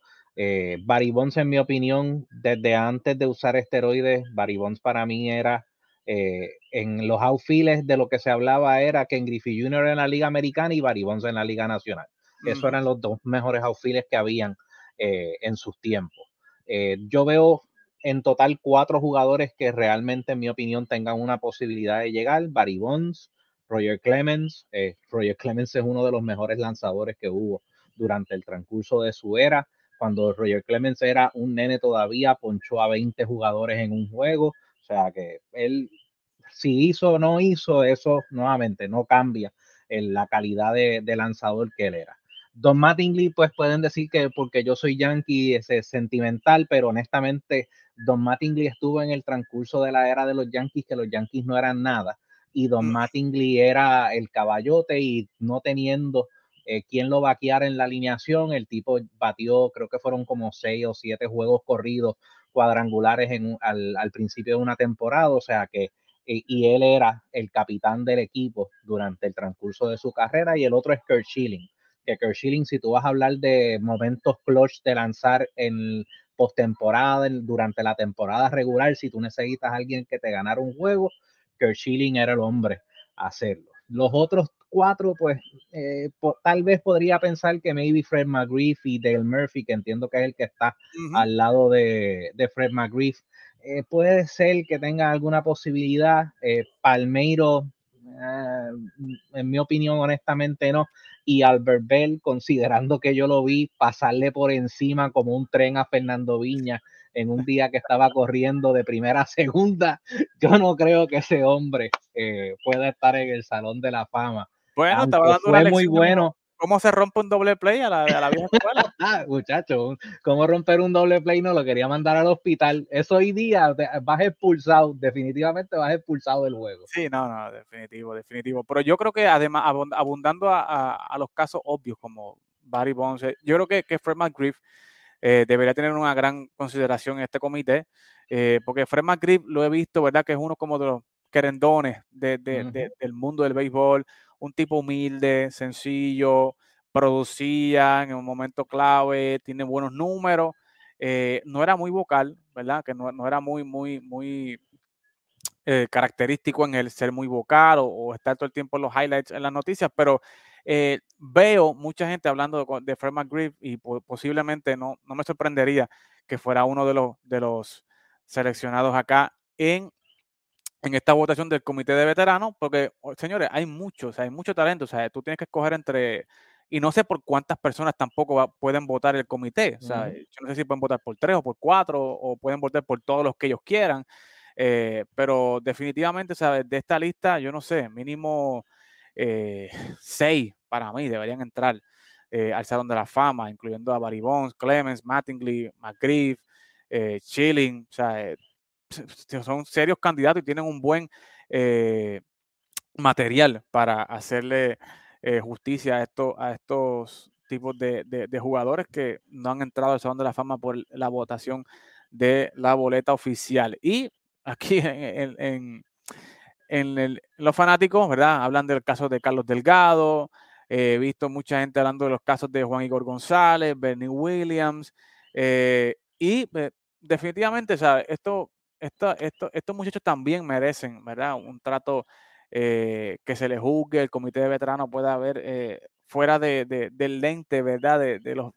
Barry en mi opinión, desde antes de usar esteroides, Barry para mí era eh, en los outfields de lo que se hablaba era que en Griffey Jr. en la Liga Americana y Barry Bonds en la Liga Nacional. Esos eran los dos mejores outfields que habían eh, en sus tiempos. Eh, yo veo en total cuatro jugadores que realmente, en mi opinión, tengan una posibilidad de llegar. Barry Bonds, Roger Clemens. Roger Clemens es uno de los mejores lanzadores que hubo durante el transcurso de su era. cuando Roger Clemens era un nene todavía, ponchó a 20 jugadores en un juego. O sea que él, si hizo o no hizo, eso nuevamente no cambia en la calidad de, lanzador que él era. Don Mattingly, pues pueden decir que porque yo soy yankee es sentimental, pero honestamente Don Mattingly estuvo en el transcurso de la era de los Yankees, que los Yankees no eran nada, y Don mm. Mattingly era el caballote y no teniendo eh, quien lo vaqueara en la alineación, el tipo batió, creo que fueron como seis o siete juegos corridos cuadrangulares en, al, al, principio de una temporada, o sea que, y él era el capitán del equipo durante el transcurso de su carrera, y el otro es Kurt Schilling, que Kurt Schilling, si tú vas a hablar de momentos clutch de lanzar en postemporada, durante la temporada regular, si tú necesitas a alguien que te ganara un juego, Kurt Schilling era el hombre a hacerlo. Los otros cuatro, pues eh, tal vez podría pensar que maybe Fred McGriff y Dale Murphy, que entiendo que es el que está al lado de, Fred McGriff, eh, puede ser que tenga alguna posibilidad. Eh, Palmeiro, en mi opinión, honestamente no. Y Albert Bell, considerando que yo lo vi pasarle por encima como un tren a Fernando Viña en un día que estaba corriendo de primera a segunda, yo no creo que ese hombre pueda estar en el Salón de la Fama bueno, estaba dando fue muy bueno. ¿Cómo se rompe un doble play a la, a la vieja escuela? Muchacho, ¿cómo romper un doble play? No lo quería mandar al hospital. Eso hoy día vas expulsado, definitivamente vas expulsado del juego. Sí, no, no, definitivo, definitivo. Pero yo creo que además, abundando a, a, los casos obvios como Barry Bonds, eh, yo creo que, que Fred McGriff eh, debería tener una gran consideración en este comité, eh, porque Fred McGriff lo he visto, ¿verdad? Que es uno como de los querendones de, de, del mundo del béisbol un tipo humilde, sencillo, producía en un momento clave, tiene buenos números, eh, no era muy vocal, ¿verdad? Que no, era muy, muy, muy eh, característico en el ser muy vocal o, estar todo el tiempo en los highlights en las noticias, pero eh, veo mucha gente hablando de, de Fred McGriff y posiblemente no, no me sorprendería que fuera uno de los, de los seleccionados acá en en esta votación del comité de veteranos, porque, señores, hay muchos, hay mucho talento, o sea, tú tienes que escoger entre, y no sé por cuántas personas tampoco pueden votar el comité, o sea, yo no sé si pueden votar por tres o por cuatro, o pueden votar por todos los que ellos quieran, eh, pero definitivamente, ¿sabes? De esta lista, yo no sé, mínimo eh, seis para mí deberían entrar eh, al Salón de la Fama, incluyendo a Barry Bonds, Clemens, Mattingly, McGriff, Chilling, o sea, son serios candidatos y tienen un buen eh, material para hacerle eh, justicia a, esto, a estos tipos de, jugadores que no han entrado al Salón de la Fama por la votación de la boleta oficial. Y aquí en, en, los fanáticos, ¿verdad? Hablan del caso de Carlos Delgado, he visto mucha gente hablando de los casos de Juan Igor González, Bernie Williams, eh, y definitivamente, ¿sabes? Esto esto, estos muchachos también merecen, ¿verdad? Un trato eh, que se les juzgue, el comité de veteranos pueda ver eh, fuera de, del lente, ¿verdad? De, los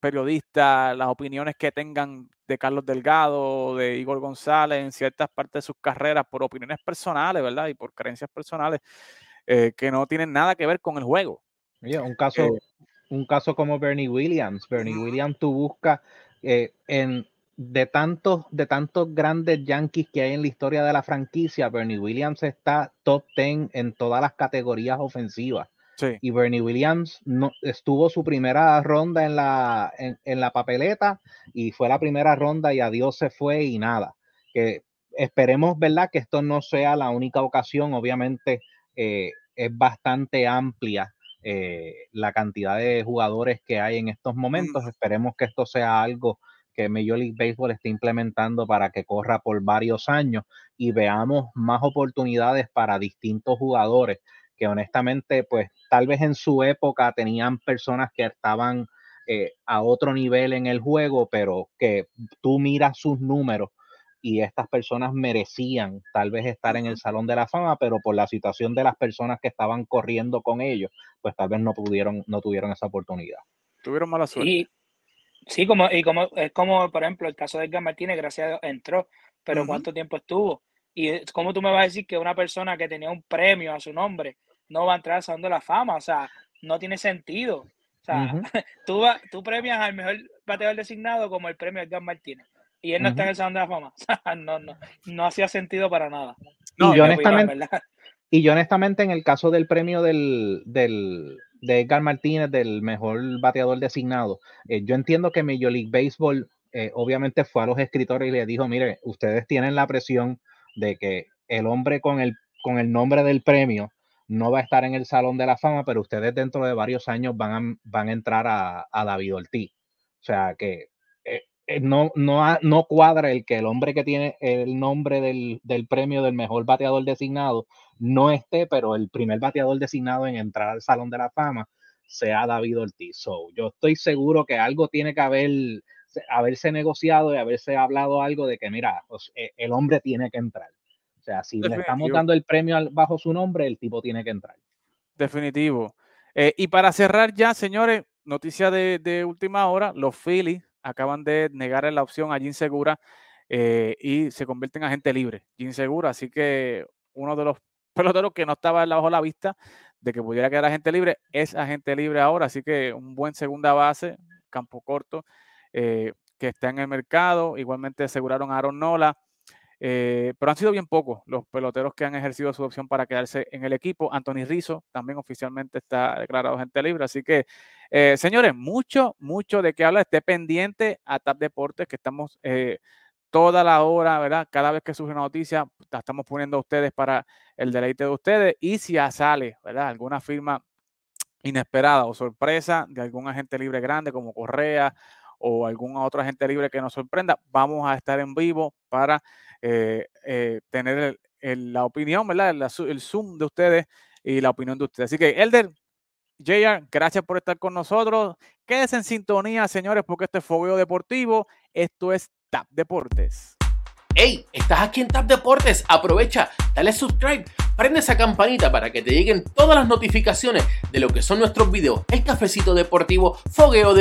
periodistas, las opiniones que tengan de Carlos Delgado, de Igor González en ciertas partes de sus carreras por opiniones personales, ¿verdad? Y por creencias personales eh, que no tienen nada que ver con el juego. un caso, un caso como Bernie Williams. Bernie Williams, tú buscas en de tantos, de tantos grandes Yankees que hay en la historia de la franquicia, Bernie Williams está top 10 en todas las categorías ofensivas. Y Bernie Williams no, estuvo su primera ronda en la, en, la papeleta y fue la primera ronda y adiós se fue y nada. Que esperemos, ¿verdad? Que esto no sea la única ocasión. Obviamente eh, es bastante amplia eh, la cantidad de jugadores que hay en estos momentos. Mm. Esperemos que esto sea algo que Major League Baseball está implementando para que corra por varios años y veamos más oportunidades para distintos jugadores que honestamente, pues tal vez en su época tenían personas que estaban eh, a otro nivel en el juego, pero que tú miras sus números y estas personas merecían tal vez estar en el Salón de la Fama, pero por la situación de las personas que estaban corriendo con ellos, pues tal vez no pudieron, no tuvieron esa oportunidad. Tuvieron mala suerte. Sí, como, y como, es como, por ejemplo, el caso de Edgar Martínez, gracias a Dios, entró, pero ¿cuánto tiempo estuvo? Y cómo tú me vas a decir que una persona que tenía un premio a su nombre no va a entrar Salón de la Fama, o sea, no tiene sentido. O sea, tú, tú premias al mejor bateador designado como el premio Edgar Martínez. Y él no está en el Salón de la Fama. no, no, no hacía sentido para nada. No, y, yo honestamente, y yo honestamente en el caso del premio del, del de Edgar Martínez, del mejor bateador designado, eh, yo entiendo que Major League Baseball eh, obviamente fue a los escritores y le dijo, mire, ustedes tienen la presión de que el hombre con el, con el nombre del premio no va a estar en el Salón de la Fama, pero ustedes dentro de varios años van a, van a entrar a, a David Ortiz. O sea que no, no, no cuadra el que el hombre que tiene el nombre del, del, premio del mejor bateador designado no esté, pero el primer bateador designado en entrar al Salón de la Fama sea David Ortiz. So, yo estoy seguro que algo tiene que haber, haberse negociado y haberse hablado algo de que, mira, pues, e, el hombre tiene que entrar. O sea, si le estamos dando el premio bajo su nombre, el tipo tiene que entrar. Definitivo. Eh, y para cerrar ya, señores, noticia de, última hora, los Phillies acaban de negar la opción a Jim Segura eh, y se convierten en agente libre. Jim Segura, así que uno de los peloteros que no estaba bajo la vista de que pudiera quedar agente libre es agente libre ahora, así que un buen segunda base, campo corto, eh, que está en el mercado. Igualmente aseguraron a Aaron Nola. Eh, pero han sido bien pocos los peloteros que han ejercido su opción para quedarse en el equipo. Anthony Rizzo también oficialmente está declarado gente libre. Así que, eh, señores, mucho, mucho de qué habla. Esté pendiente a TAP Deportes, que estamos eh, toda la hora, ¿verdad? Cada vez que surge una noticia, la estamos poniendo a ustedes para el deleite de ustedes. Y si sale, ¿verdad? Alguna firma inesperada o sorpresa de algún agente libre grande como Correa o algún otro agente libre que nos sorprenda, vamos a estar en vivo para eh, tener la opinión, ¿verdad? el Zoom de ustedes y la opinión de ustedes. Así que, Elder, JR, gracias por estar con nosotros. Quédense en sintonía, señores, porque este es Fogueo Deportivo. Esto es TAP Deportes. Hey, estás aquí en TAP Deportes. Aprovecha, dale subscribe, prende esa campanita para que te lleguen todas las notificaciones de lo que son nuestros videos. El cafecito deportivo, Fogueo Deportivo